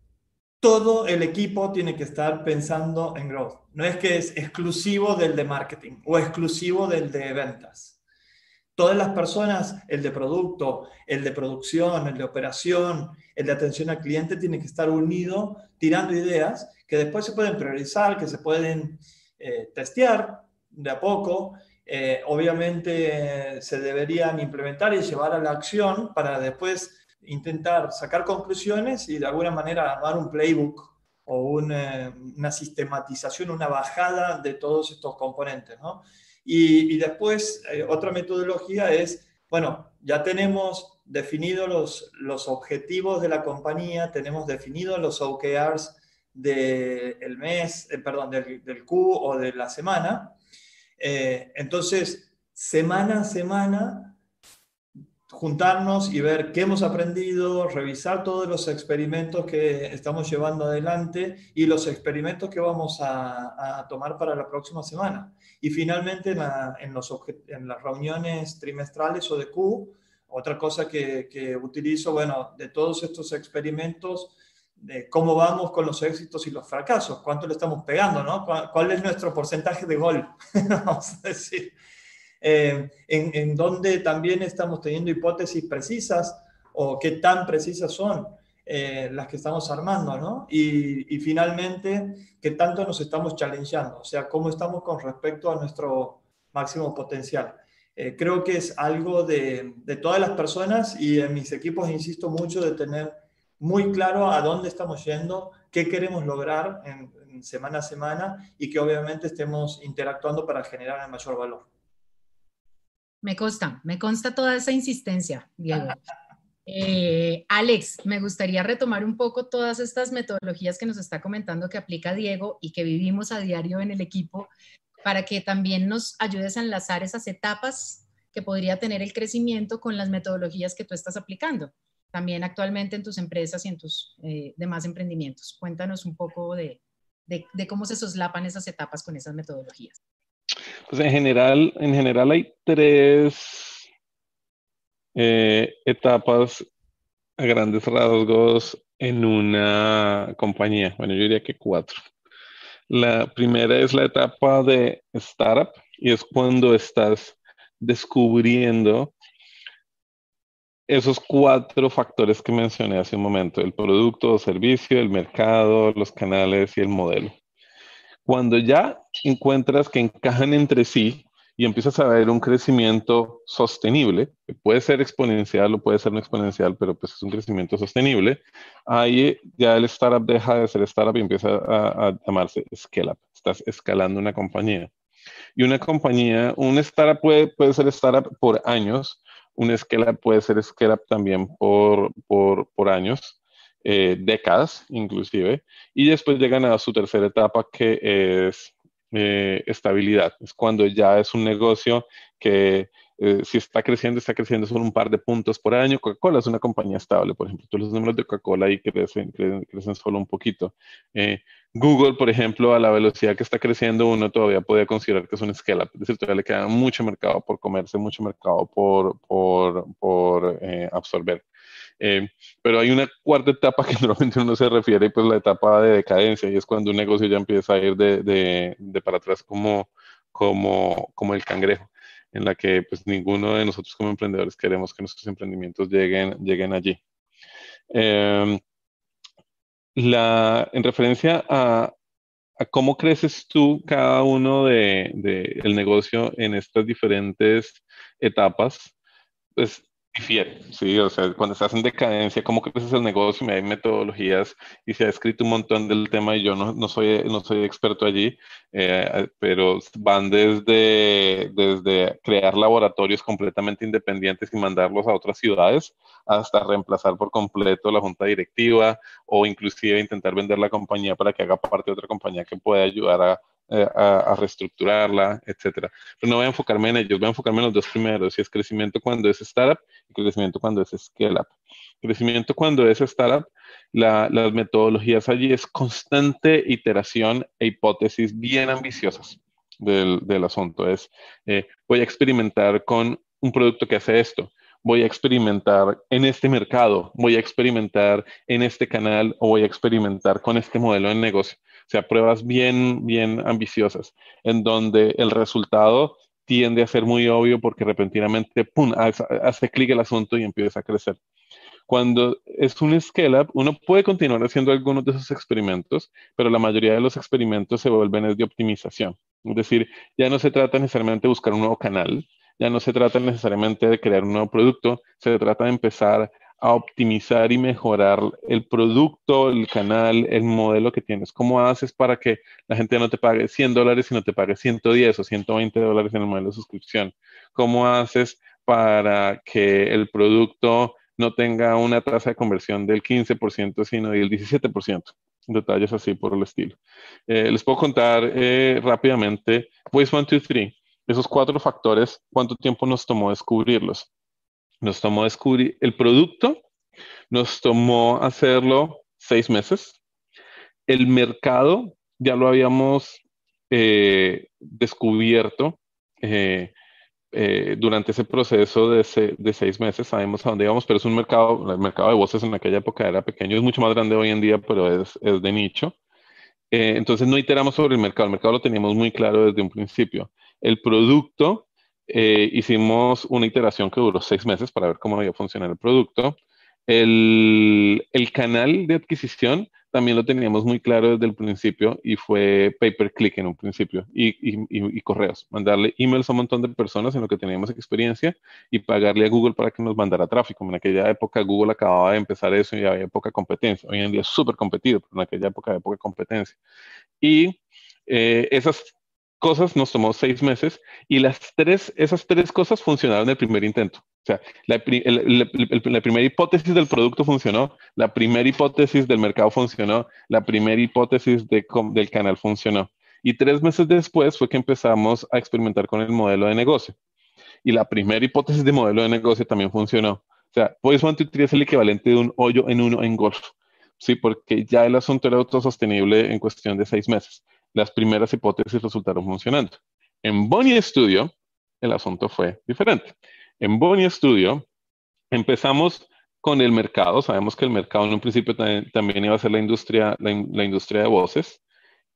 Todo el equipo tiene que estar pensando en growth. No es que es exclusivo del de marketing o exclusivo del de ventas. Todas las personas, el de producto, el de producción, el de operación, el de atención al cliente, tiene que estar unido tirando ideas que después se pueden priorizar, que se pueden eh, testear de a poco. Eh, obviamente se deberían implementar y llevar a la acción para después intentar sacar conclusiones y de alguna manera armar un playbook o una, sistematización, una bajada de todos estos componentes. ¿no? Y, después, eh, otra metodología es, bueno, ya tenemos definidos los, los objetivos de la compañía, tenemos definidos los OKRs del mes, eh, perdón, del, del, Q o de la semana. Eh, entonces, semana a semana juntarnos y ver qué hemos aprendido, revisar todos los experimentos que estamos llevando adelante y los experimentos que vamos a, tomar para la próxima semana. Y finalmente en, los, en, las reuniones trimestrales o de Q, otra cosa que, que, utilizo, bueno, de todos estos experimentos, de cómo vamos con los éxitos y los fracasos, cuánto le estamos pegando, ¿no? ¿Cuál, es nuestro porcentaje de gol? vamos a decir. Eh, en, donde también estamos teniendo hipótesis precisas o qué tan precisas son eh, las que estamos armando, ¿no? Y, finalmente, qué tanto nos estamos challengeando, o sea, cómo estamos con respecto a nuestro máximo potencial. Eh, creo que es algo de, todas las personas y en mis equipos insisto mucho de tener muy claro a dónde estamos yendo, qué queremos lograr en semana a semana y que obviamente estemos interactuando para generar el mayor valor. Me consta, me consta toda esa insistencia, Diego. Eh, Alex, me gustaría retomar un poco todas estas metodologías que nos está comentando que aplica Diego y que vivimos a diario en el equipo para que también nos ayudes a enlazar esas etapas que podría tener el crecimiento con las metodologías que tú estás aplicando también actualmente en tus empresas y en tus eh, demás emprendimientos. Cuéntanos un poco de, de cómo se soslapan esas etapas con esas metodologías. Pues en general, en general hay tres eh, etapas a grandes rasgos en una compañía. Bueno, yo diría que cuatro. La primera es la etapa de startup y es cuando estás descubriendo esos cuatro factores que mencioné hace un momento, el producto o servicio, el mercado, los canales y el modelo. Cuando ya encuentras que encajan entre sí y empiezas a ver un crecimiento sostenible, que puede ser exponencial o puede ser no exponencial, pero pues es un crecimiento sostenible, ahí ya el startup deja de ser startup y empieza a, llamarse scale up. Estás escalando una compañía. Y una compañía, un startup puede, puede ser startup por años, un scale up puede ser scale up también por, por, por años. Eh, décadas inclusive, y después llegan a su tercera etapa que es eh, estabilidad. Es cuando ya es un negocio que eh, si está creciendo, está creciendo solo un par de puntos por año. Coca-Cola es una compañía estable, por ejemplo. Todos los números de Coca-Cola ahí crecen, crecen, solo un poquito. Google, por ejemplo, a la velocidad que está creciendo, uno todavía podría considerar que es un scale-up. Es decir, todavía le queda mucho mercado por comerse, mucho mercado por, por, por absorber. Eh, pero hay una cuarta etapa que normalmente uno se refiere, pues la etapa de decadencia, y es cuando un negocio ya empieza a ir de, de, de para atrás como, como, como el cangrejo, en la que pues ninguno de nosotros como emprendedores queremos que nuestros emprendimientos lleguen, lleguen allí. Em, la, en referencia a, cómo creces tú cada uno del de, el negocio en estas diferentes etapas, pues difiere, ¿sí? O sea, cuando estás en decadencia, cómo creces el negocio, hay metodologías y se ha escrito un montón del tema y yo no, no soy, no soy experto allí, eh, pero van desde, desde crear laboratorios completamente independientes y mandarlos a otras ciudades hasta reemplazar por completo la junta directiva o inclusive intentar vender la compañía para que haga parte de otra compañía que pueda ayudar a eh, a, reestructurarla, etcétera. Pero no voy a enfocarme en ellos, voy a enfocarme en los dos primeros, y es crecimiento cuando es startup y crecimiento cuando es scale up. Crecimiento cuando es startup, las metodologías allí es constante iteración e hipótesis bien ambiciosas del, del asunto. Es, eh, voy a experimentar con un producto que hace esto, voy a experimentar en este mercado, voy a experimentar en este canal o voy a experimentar con este modelo de negocio. Sea, pruebas bien, bien ambiciosas, en donde el resultado tiende a ser muy obvio porque repentinamente, ¡pum!, hace, clic el asunto y empieza a crecer. Cuando es un scale-up, uno puede continuar haciendo algunos de esos experimentos, pero la mayoría de los experimentos se vuelven de optimización. Es decir, ya no se trata necesariamente de buscar un nuevo canal, ya no se trata necesariamente de crear un nuevo producto, se trata de empezar a optimizar y mejorar el producto, el canal, el modelo que tienes. ¿Cómo haces para que la gente no te pague 100 dólares, sino te pague 110 o 120 dólares en el modelo de suscripción? ¿Cómo haces para que el producto no tenga una tasa de conversión del 15%, sino del 17%? Detalles así por el estilo. Eh, les puedo contar eh, rápidamente, pues 1, 2, 3, esos cuatro factores, ¿cuánto tiempo nos tomó descubrirlos? Nos tomó descubrir el producto, nos tomó hacerlo seis meses. El mercado ya lo habíamos eh, descubierto eh, eh, durante ese proceso de, seis meses. Sabemos a dónde íbamos, pero es un mercado, el mercado de voces en aquella época era pequeño, es mucho más grande hoy en día, pero es, es de nicho. entonces no iteramos sobre el mercado, el mercado lo teníamos muy claro desde un principio. El producto eh, hicimos una iteración que duró seis meses para ver cómo iba a funcionar el producto. El, el, canal de adquisición también lo teníamos muy claro desde el principio y fue pay per click en un principio y, y, y, correos. Mandarle emails a un montón de personas en lo que teníamos experiencia y pagarle a Google para que nos mandara tráfico. En aquella época Google acababa de empezar eso y había poca competencia. Hoy en día es súper competido, pero en aquella época había poca competencia. Y eh, esas cosas nos tomó seis meses y las tres, esas tres cosas funcionaron en el primer intento. O sea, la, primera hipótesis del producto funcionó, la primera hipótesis del mercado funcionó, la primera hipótesis del canal funcionó. Y tres meses después fue que empezamos a experimentar con el modelo de negocio. Y la primera hipótesis de modelo de negocio también funcionó. O sea, Voice One es el equivalente de un hoyo en uno en golf. Sí, porque ya el asunto era autosostenible en cuestión de seis meses las primeras hipótesis resultaron funcionando. En Bonnie Studio, el asunto fue diferente. En Bonnie Studio, empezamos con el mercado. Sabemos que el mercado en un principio también, iba a ser la industria, la, industria de voces.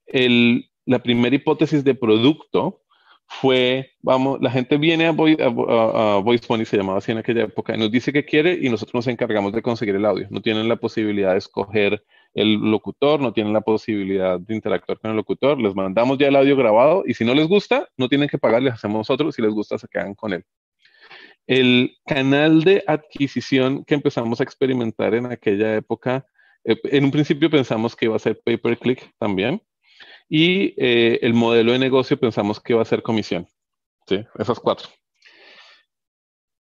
la primera hipótesis de producto fue, vamos, la gente viene a, Voice, a, se llamaba así en aquella época, y nos dice que quiere y nosotros nos encargamos de conseguir el audio. No tienen la posibilidad de escoger el locutor, no tienen la posibilidad de interactuar con el locutor, les mandamos ya el audio grabado y si no les gusta, no tienen que pagar, les hacemos otro, si les gusta, se quedan con él. El canal de adquisición que empezamos a experimentar en aquella época, eh, en un principio pensamos que iba a ser pay per click también, y eh, el modelo de negocio pensamos que iba a ser comisión. ¿sí? Esas cuatro.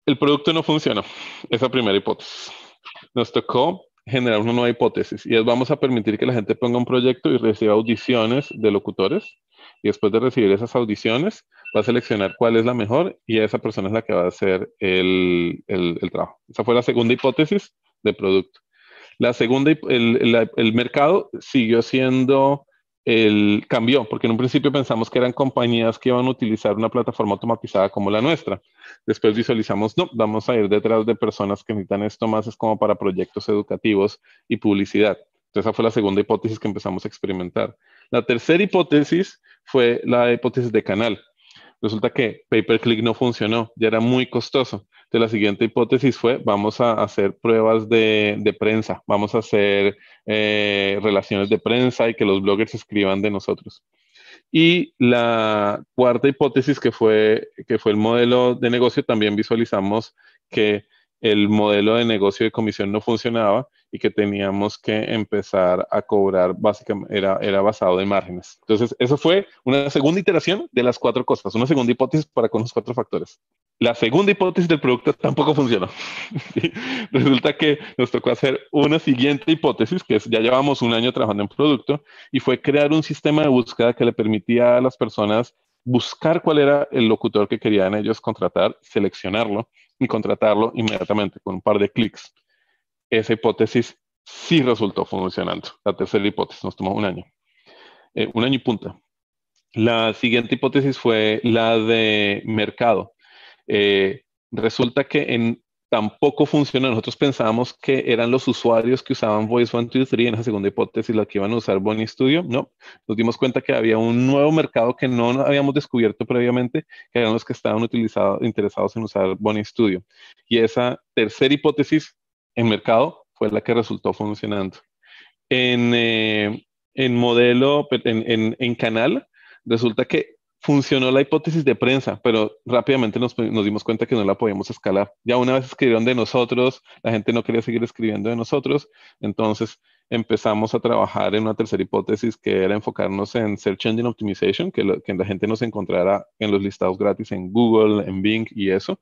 El producto no funcionó, esa primera hipótesis. Nos tocó generar una nueva hipótesis y es vamos a permitir que la gente ponga un proyecto y reciba audiciones de locutores y después de recibir esas audiciones va a seleccionar cuál es la mejor y esa persona es la que va a hacer el, el, trabajo. Esa fue la segunda hipótesis de producto. La segunda, el, el mercado siguió siendo el, cambió, porque en un principio pensamos que eran compañías que iban a utilizar una plataforma automatizada como la nuestra. Después visualizamos, no, vamos a ir detrás de personas que necesitan esto más, es como para proyectos educativos y publicidad. Entonces, esa fue la segunda hipótesis que empezamos a experimentar. La tercera hipótesis fue la hipótesis de canal. Resulta que pay per click no funcionó, ya era muy costoso. Entonces, la siguiente hipótesis fue, vamos a hacer pruebas de, de prensa, vamos a hacer eh, relaciones de prensa y que los bloggers escriban de nosotros. Y la cuarta hipótesis, que fue, que fue el modelo de negocio, también visualizamos que el modelo de negocio de comisión no funcionaba y que teníamos que empezar a cobrar, básicamente era, era basado en márgenes. Entonces, eso fue una segunda iteración de las cuatro cosas, una segunda hipótesis para con los cuatro factores. La segunda hipótesis del producto tampoco funcionó. Resulta que nos tocó hacer una siguiente hipótesis, que es, ya llevamos un año trabajando en producto, y fue crear un sistema de búsqueda que le permitía a las personas buscar cuál era el locutor que querían ellos contratar, seleccionarlo y contratarlo inmediatamente con un par de clics. Esa hipótesis sí resultó funcionando. La tercera hipótesis nos tomó un año, eh, un año y punta. La siguiente hipótesis fue la de mercado. Eh, resulta que en tampoco funcionó. Nosotros pensábamos que eran los usuarios que usaban Voice 1, 2, 3 en esa segunda hipótesis, la que iban a usar Bonnie Studio. No, nos dimos cuenta que había un nuevo mercado que no habíamos descubierto previamente, que eran los que estaban interesados en usar Bonnie Studio. Y esa tercera hipótesis en mercado fue la que resultó funcionando. En, eh, en modelo, en, en canal, resulta que funcionó la hipótesis de prensa, pero rápidamente nos, dimos cuenta que no la podíamos escalar. Ya una vez escribieron de nosotros, la gente no quería seguir escribiendo de nosotros, entonces empezamos a trabajar en una tercera hipótesis que era enfocarnos en Search Engine Optimization, que, que la gente nos encontrara en los listados gratis en Google, en Bing y eso,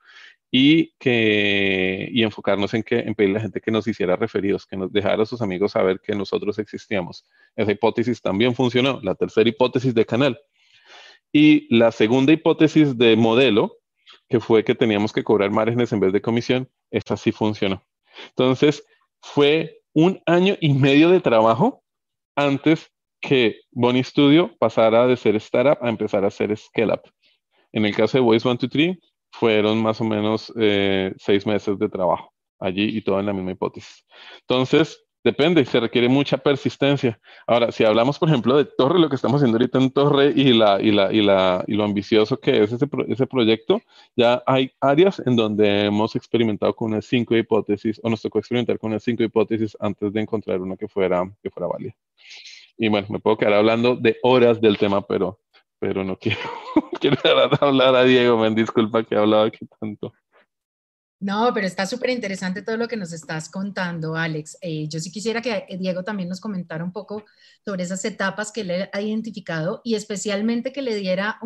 y, que, y enfocarnos en, que, en pedirle a la gente que nos hiciera referidos, que nos dejara a sus amigos saber que nosotros existíamos. Esa hipótesis también funcionó. La tercera hipótesis de canal y la segunda hipótesis de modelo, que fue que teníamos que cobrar márgenes en vez de comisión, esa sí funcionó. Entonces, fue un año y medio de trabajo antes que Bonnie Studio pasara de ser startup a empezar a ser scale up. En el caso de Voice 123, fueron más o menos eh, seis meses de trabajo allí y todo en la misma hipótesis. Entonces, Depende, se requiere mucha persistencia. Ahora, si hablamos, por ejemplo, de Torre, lo que estamos haciendo ahorita en Torre y, la, y, la, y, la, y lo ambicioso que es ese, ese proyecto, ya hay áreas en donde hemos experimentado con unas cinco hipótesis, o nos tocó experimentar con unas cinco hipótesis antes de encontrar una que fuera, que fuera válida. Y bueno, me puedo quedar hablando de horas del tema, pero, pero no quiero, quiero hablar a Diego, me disculpa que he hablado aquí tanto. No, pero está súper interesante todo lo que nos estás contando, Alex. Eh, yo sí quisiera que eh, Diego también nos comentara un poco sobre esas etapas que él ha identificado y especialmente que le diera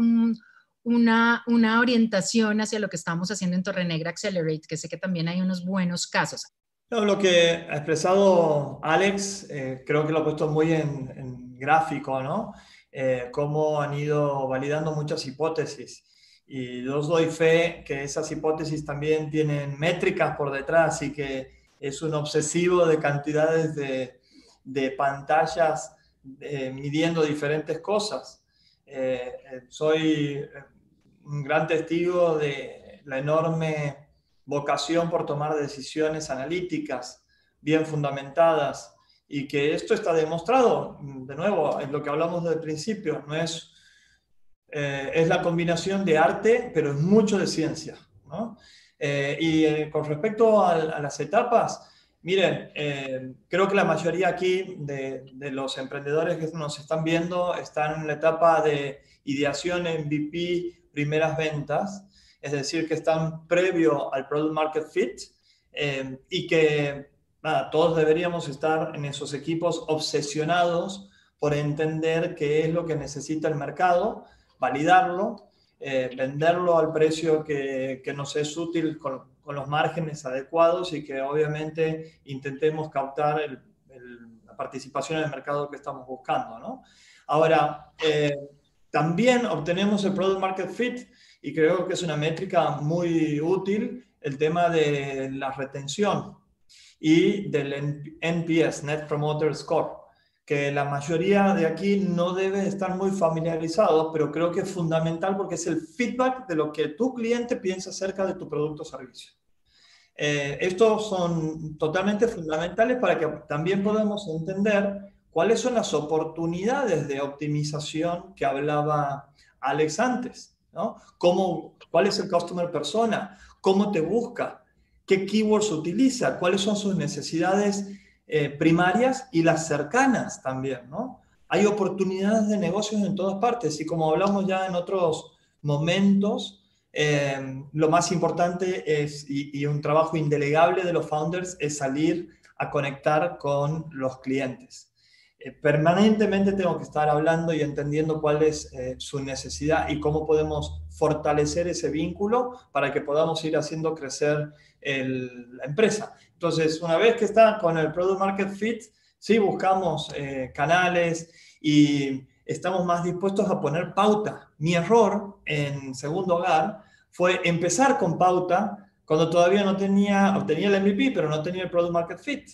una, una orientación hacia lo que estamos haciendo en Torre Negra Accelerate, que sé que también hay unos buenos casos. lo que ha expresado Alex, eh, creo que lo ha puesto muy en, en gráfico, ¿no? Cómo han ido validando muchas hipótesis. Y os doy fe que esas hipótesis también tienen métricas por detrás y que es un obsesivo de cantidades de, de pantallas eh, midiendo diferentes cosas. Eh, eh, soy un gran testigo de la enorme vocación por tomar decisiones analíticas bien fundamentadas y que esto está demostrado, de nuevo, es lo que hablamos del principio, no es eh, es la combinación de arte, pero es mucho de ciencia. Eh, y eh, con respecto a, las etapas, miren, creo que la mayoría aquí de, los emprendedores que nos están viendo están en la etapa de ideación, MVP, primeras ventas, es decir, que están previo al product market fit y que todos deberíamos estar en esos equipos obsesionados por entender qué es lo que necesita el mercado validarlo, eh, venderlo al precio que, que, nos es útil con, con, los márgenes adecuados y que obviamente intentemos captar la participación en el mercado que estamos buscando. ¿no? Ahora, eh, también obtenemos el Product Market Fit y creo que es una métrica muy útil el tema de la retención y del NPS, Net Promoter Score que la mayoría de aquí no debe estar muy familiarizado, pero creo que es fundamental porque es el feedback de lo que tu cliente piensa acerca de tu producto o servicio. Eh, estos son totalmente fundamentales para que también podamos entender cuáles son las oportunidades de optimización que hablaba Alex antes. ¿no? ¿Cómo, ¿Cuál es el customer persona? ¿Cómo te busca? ¿Qué keywords utiliza? ¿Cuáles son sus necesidades eh, primarias y las cercanas también, ¿no? Hay oportunidades de negocios en todas partes y como hablamos ya en otros momentos, eh, lo más importante es, y, un trabajo indelegable de los founders, es salir a conectar con los clientes. Eh, permanentemente tengo que estar hablando y entendiendo cuál es su necesidad y cómo podemos fortalecer ese vínculo para que podamos ir haciendo crecer la empresa. Entonces, una vez que está con el Product Market Fit, sí buscamos eh, canales y estamos más dispuestos a poner pauta. Mi error en segundo hogar fue empezar con pauta cuando todavía no tenía, obtenía el MVP, pero no tenía el Product Market Fit.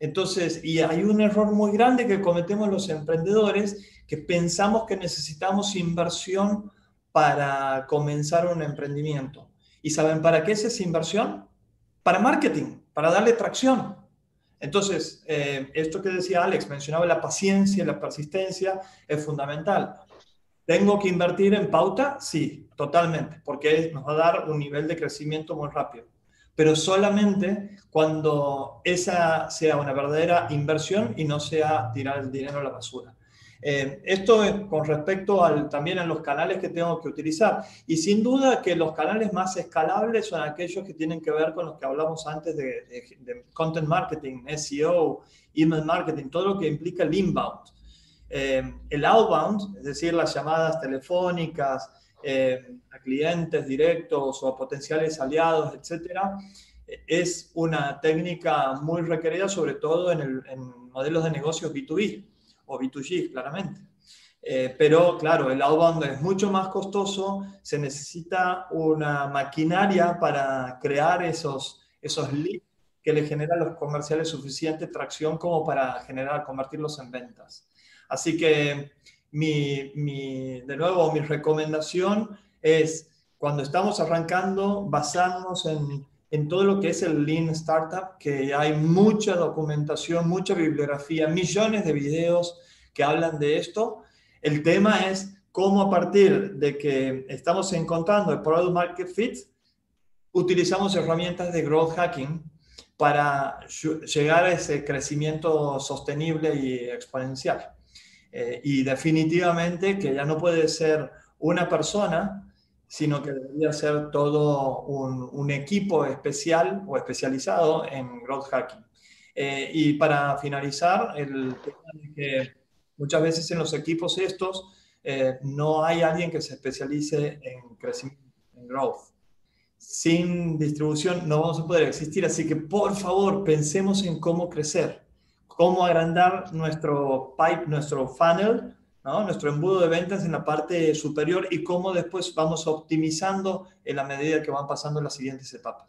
Entonces, y hay un error muy grande que cometemos los emprendedores, que pensamos que necesitamos inversión para comenzar un emprendimiento. ¿Y saben para qué es esa inversión? para marketing, para darle tracción. Entonces, eh, esto que decía Alex, mencionaba la paciencia, la persistencia, es fundamental. ¿Tengo que invertir en pauta? Sí, totalmente, porque nos va a dar un nivel de crecimiento muy rápido. Pero solamente cuando esa sea una verdadera inversión y no sea tirar el dinero a la basura. Eh, esto es con respecto al, también a los canales que tengo que utilizar. Y sin duda que los canales más escalables son aquellos que tienen que ver con los que hablamos antes de, content marketing, SEO, email marketing, todo lo que implica el inbound. Eh, el outbound, es decir, las llamadas telefónicas eh, a clientes directos o a potenciales aliados, etcétera, es una técnica muy requerida, sobre todo en, el, en modelos de negocios B2B o B2G, claramente. Eh, pero claro, el outbound es mucho más costoso, se necesita una maquinaria para crear esos, esos leads que le generan a los comerciales suficiente tracción como para generar, convertirlos en ventas. Así que mi, de nuevo, mi recomendación es cuando estamos arrancando, basarnos en, en todo lo que es el Lean Startup, que hay mucha documentación, mucha bibliografía, millones de videos que hablan de esto. El tema es cómo a partir de que estamos encontrando el Product Market Fit, utilizamos herramientas de growth hacking para llegar a ese crecimiento sostenible y exponencial. Eh, y definitivamente que ya no puede ser una persona sino que debería ser todo un, equipo especial o especializado en growth hacking. Eh, y para finalizar, el tema de que muchas veces en los equipos estos eh, no hay alguien que se especialice en crecimiento, en growth. Sin distribución no vamos a poder existir, así que por favor pensemos en cómo crecer, cómo agrandar nuestro pipe, nuestro funnel, nuestro embudo de ventas en la parte superior y cómo después vamos optimizando en la medida que van pasando las siguientes etapas.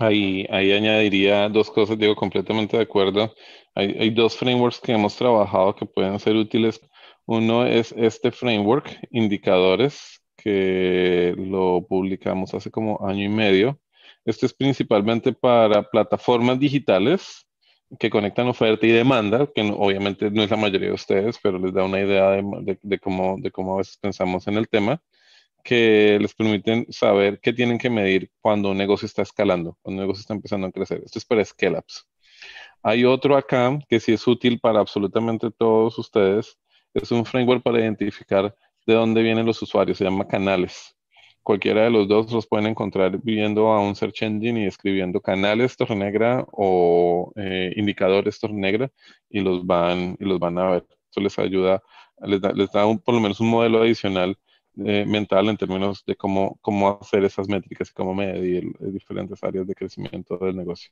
Ahí, ahí añadiría dos cosas, digo, completamente de acuerdo. Hay, hay, dos frameworks que hemos trabajado que pueden ser útiles. Uno es este framework, indicadores, que lo publicamos hace como año y medio. Este es principalmente para plataformas digitales que conectan oferta y demanda, que obviamente no es la mayoría de ustedes, pero les da una idea de, cómo, de cómo a veces pensamos en el tema, que les permiten saber qué tienen que medir cuando un negocio está escalando, cuando un negocio está empezando a crecer. Esto es para scale-ups. Hay otro acá que sí es útil para absolutamente todos ustedes. Es un framework para identificar de dónde vienen los usuarios, se llama canales cualquiera de los dos los pueden encontrar viendo a un search engine y escribiendo canales Torre Negra o eh, indicadores Torre Negra y los van y los van a ver. Eso les ayuda, les da, les da un, por lo menos un modelo adicional eh, mental en términos de cómo, cómo hacer esas métricas y cómo medir diferentes áreas de crecimiento del negocio.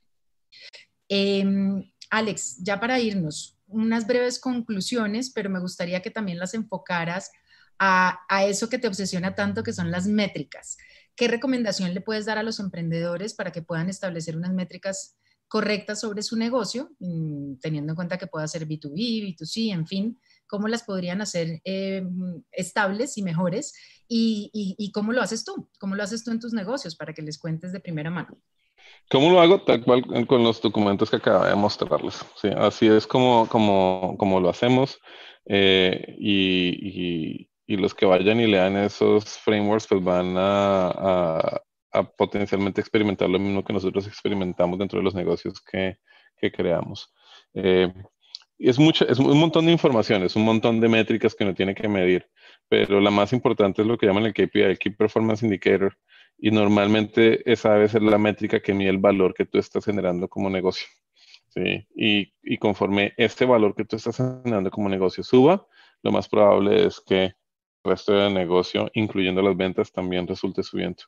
Em, Alex, ya para irnos, unas breves conclusiones, pero me gustaría que también las enfocaras a, eso que te obsesiona tanto, que son las métricas. ¿Qué recomendación le puedes dar a los emprendedores para que puedan establecer unas métricas correctas sobre su negocio, mm, teniendo en cuenta que pueda ser B2B, B2C, en fin, cómo las podrían hacer eh, estables y mejores y, cómo lo haces tú, cómo lo haces tú en tus negocios para que les cuentes de primera mano. ¿Cómo lo hago? Tal cual con los documentos que acabo de mostrarles. así es como, como, como lo hacemos eh, y, y los que vayan y lean esos frameworks pues van a, a, potencialmente experimentar lo mismo que nosotros experimentamos dentro de los negocios que, que creamos. Eh, es, mucho, es un montón de información, es un montón de métricas que uno tiene que medir, pero la más importante es lo que llaman el KPI, el Key Performance Indicator, y normalmente esa debe ser la métrica que mide el valor que tú estás generando como negocio. ¿sí? Y, y conforme este valor que tú estás generando como negocio suba, lo más probable es que resto del negocio, incluyendo las ventas, también resulte subiendo.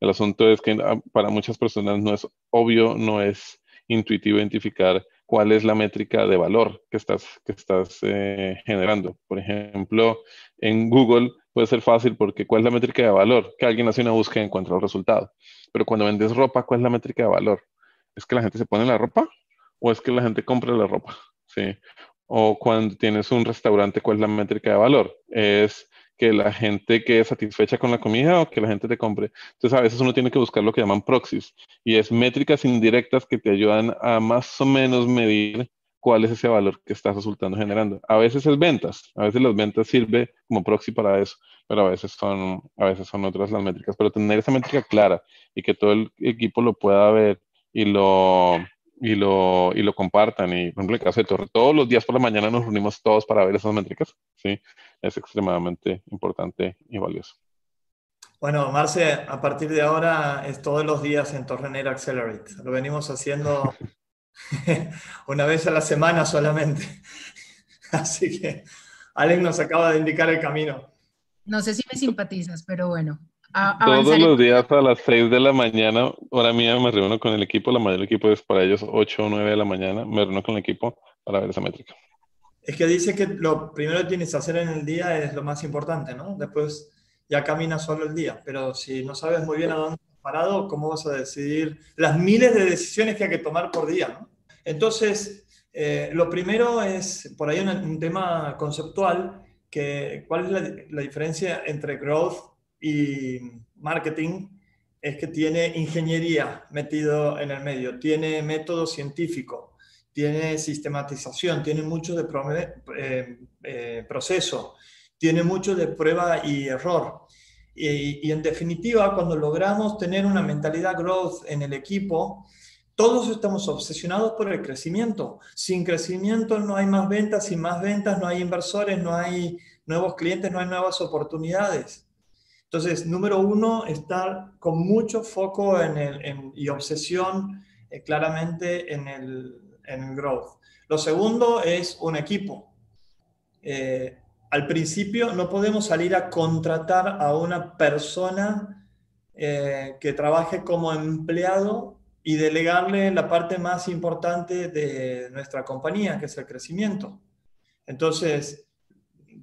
El asunto es que ah, para muchas personas no es obvio, no es intuitivo identificar cuál es la métrica de valor que estás, que estás eh, generando. Por ejemplo, en Google puede ser fácil porque ¿cuál es la métrica de valor? Que alguien hace una búsqueda y encuentra el resultado. Pero cuando vendes ropa, ¿cuál es la métrica de valor? ¿Es que la gente se pone la ropa o es que la gente compra la ropa? ¿Sí? O cuando tienes un restaurante, ¿cuál es la métrica de valor? Es que la gente quede satisfecha con la comida o que la gente te compre. Entonces a veces uno tiene que buscar lo que llaman proxies y es métricas indirectas que te ayudan a más o menos medir cuál es ese valor que estás resultando generando. A veces es ventas, a veces las ventas sirve como proxy para eso, pero a veces son, a veces son otras las métricas. Pero tener esa métrica clara y que todo el equipo lo pueda ver y lo, y lo, y lo compartan. Y, por ejemplo, el caso de Torre, todos los días por la mañana nos reunimos todos para ver esas métricas. ¿sí? Es extremadamente importante y valioso. Bueno, Marce, a partir de ahora es todos los días en Torrenera Accelerate. Lo venimos haciendo una vez a la semana solamente. Así que Alex nos acaba de indicar el camino. No sé si me simpatizas, pero bueno. Todos los días a las 6 de la mañana, hora mía, me reúno con el equipo. La mayoría del equipo es para ellos 8 o 9 de la mañana. Me reúno con el equipo para ver esa métrica. Es que dice que lo primero que tienes que hacer en el día es lo más importante, ¿no? Después ya caminas solo el día. Pero si no sabes muy bien a dónde estás parado, ¿cómo vas a decidir las miles de decisiones que hay que tomar por día, ¿no? Entonces, eh, lo primero es, por ahí un, tema conceptual, que, ¿cuál es la, la diferencia entre growth y marketing es que tiene ingeniería metido en el medio, tiene método científico, tiene sistematización, tiene mucho de eh, eh, proceso, tiene mucho de prueba y error. Y, en definitiva, cuando logramos tener una mentalidad growth en el equipo, todos estamos obsesionados por el crecimiento. Sin crecimiento no hay más ventas, sin más ventas no hay inversores, no hay nuevos clientes, no hay nuevas oportunidades. Entonces, número uno, estar con mucho foco en el, y obsesión eh, claramente en el, en growth. Lo segundo es un equipo. Eh, al principio no podemos salir a contratar a una persona eh, que trabaje como empleado y delegarle la parte más importante de nuestra compañía, que es el crecimiento. Entonces,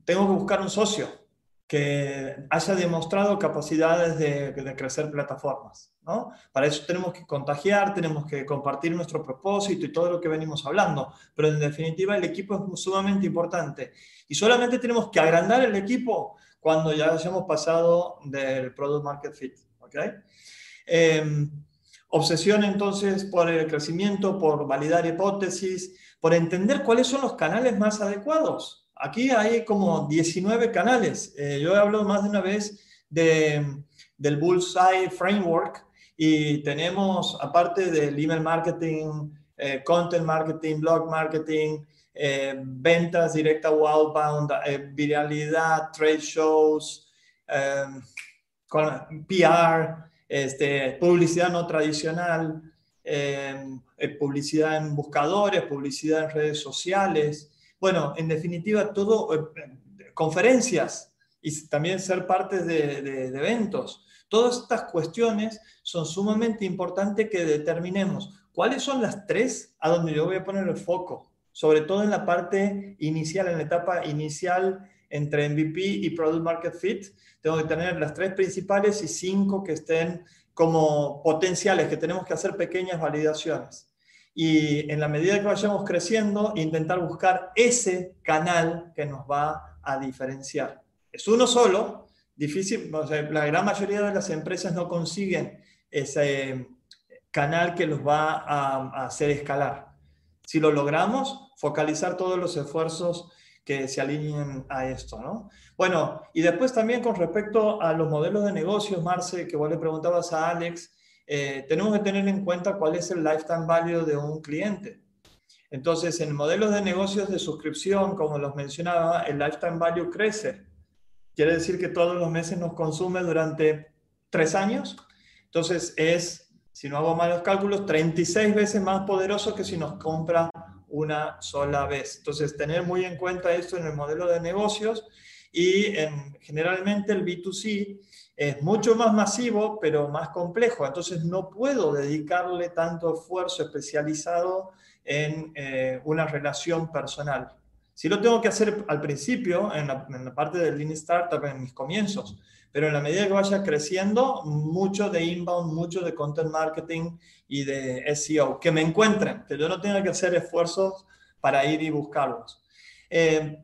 tengo que buscar un socio que haya demostrado capacidades de, crecer plataformas. ¿no? Para eso tenemos que contagiar, tenemos que compartir nuestro propósito y todo lo que venimos hablando, pero en definitiva el equipo es sumamente importante y solamente tenemos que agrandar el equipo cuando ya hayamos pasado del product market fit. ¿okay? Em, obsesión entonces por el crecimiento, por validar hipótesis, por entender cuáles son los canales más adecuados. Aquí hay como 19 canales. Eh, yo he hablado más de una vez de, del Bullseye Framework y tenemos, aparte del email marketing, eh, content marketing, blog marketing, eh, ventas directa o outbound, viralidad, trade shows, PR, este, publicidad no tradicional, publicidad en buscadores, publicidad en redes sociales. Bueno, en definitiva, todo, eh, conferencias y también ser parte de, eventos. Todas estas cuestiones son sumamente importantes que determinemos cuáles son las tres a donde yo voy a poner el foco, sobre todo en la parte inicial, en la etapa inicial entre MVP y Product Market Fit. Tengo que tener las tres principales y cinco que estén como potenciales, que tenemos que hacer pequeñas validaciones y en la medida que vayamos creciendo, intentar buscar ese canal que nos va a diferenciar. Es uno solo, difícil, la gran mayoría de las empresas no consiguen ese canal que los va a, hacer escalar. Si lo logramos, focalizar todos los esfuerzos que se alineen a esto, ¿no? Bueno, y después también con respecto a los modelos de negocios, Marce, que vos le preguntabas a Alex, eh, tenemos que tener en cuenta cuál es el lifetime value de un cliente. Entonces, en modelos de negocios de suscripción, como los mencionaba, el lifetime value crece. Quiere decir que todos los meses nos consume durante tres años. Entonces, es, si no hago malos cálculos, 36 veces más poderoso que si nos compra una sola vez. Entonces, tener muy en cuenta esto en el modelo de negocios y generalmente el B2C es mucho más masivo, pero más complejo. Entonces, no puedo dedicarle tanto esfuerzo especializado en eh, una relación personal. Sí lo tengo que hacer al principio, en la, en la parte del Lean Startup, en mis comienzos, pero en la medida que vaya creciendo, mucho de inbound, mucho de content marketing y de SEO, que me encuentren, que yo no tenga que hacer esfuerzos para ir y buscarlos. Eh,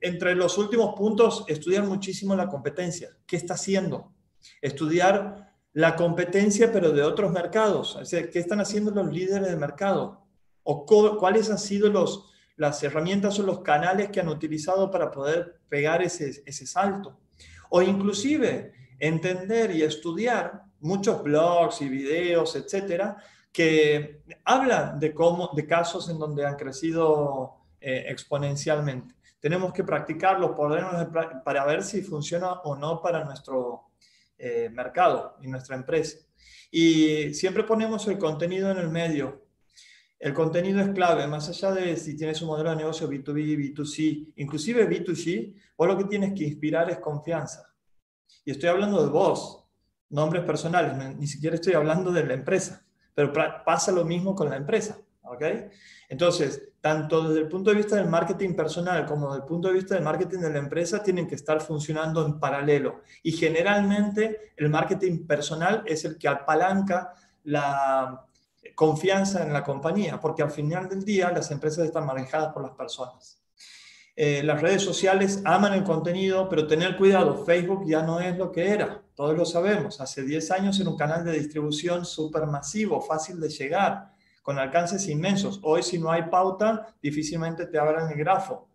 entre los últimos puntos, estudiar muchísimo la competencia. ¿Qué está haciendo? Estudiar la competencia, pero de otros mercados. ¿Qué están haciendo los líderes de mercado? ¿O cuáles han sido los, las herramientas o los canales que han utilizado para poder pegar ese, ese salto? o inclusive entender y estudiar muchos blogs y videos, etcétera, que hablan de cómo, de casos en donde han crecido eh, exponencialmente. Tenemos que practicarlo para ver si funciona o no para nuestro eh, mercado y nuestra empresa. Y siempre ponemos el contenido en el medio. El contenido es clave, más allá de si tienes un modelo de negocio B2B, B2C, inclusive B2C, vos lo que tienes que inspirar es confianza. Y estoy hablando de vos, nombres personales, ni siquiera estoy hablando de la empresa, pero pasa lo mismo con la empresa, ¿ok? Entonces, tanto desde el punto de vista del marketing personal como desde el punto de vista del marketing de la empresa tienen que estar funcionando en paralelo. Y generalmente el marketing personal es el que apalanca la confianza en la compañía, porque al final del día las empresas están manejadas por las personas. Eh, las redes sociales aman el contenido, pero tener cuidado, Facebook ya no es lo que era, todos lo sabemos. Hace 10 años era un canal de distribución súper masivo, fácil de llegar, con alcances inmensos. Hoy si no hay pauta, difícilmente te abran el grafo.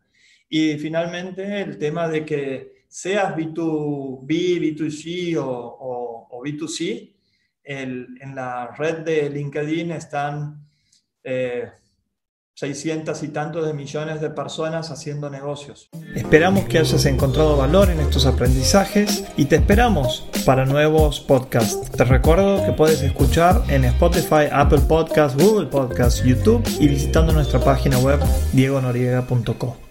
Y finalmente el tema de que seas B2B, B2C o, B2C, en la red de LinkedIn están... Eh, 600 y tantos de millones de personas haciendo negocios. Esperamos que hayas encontrado valor en estos aprendizajes y te esperamos para nuevos podcasts. Te recuerdo que puedes escuchar en Spotify, Apple Podcasts, Google Podcasts, YouTube y visitando nuestra página web diegonoriega.com.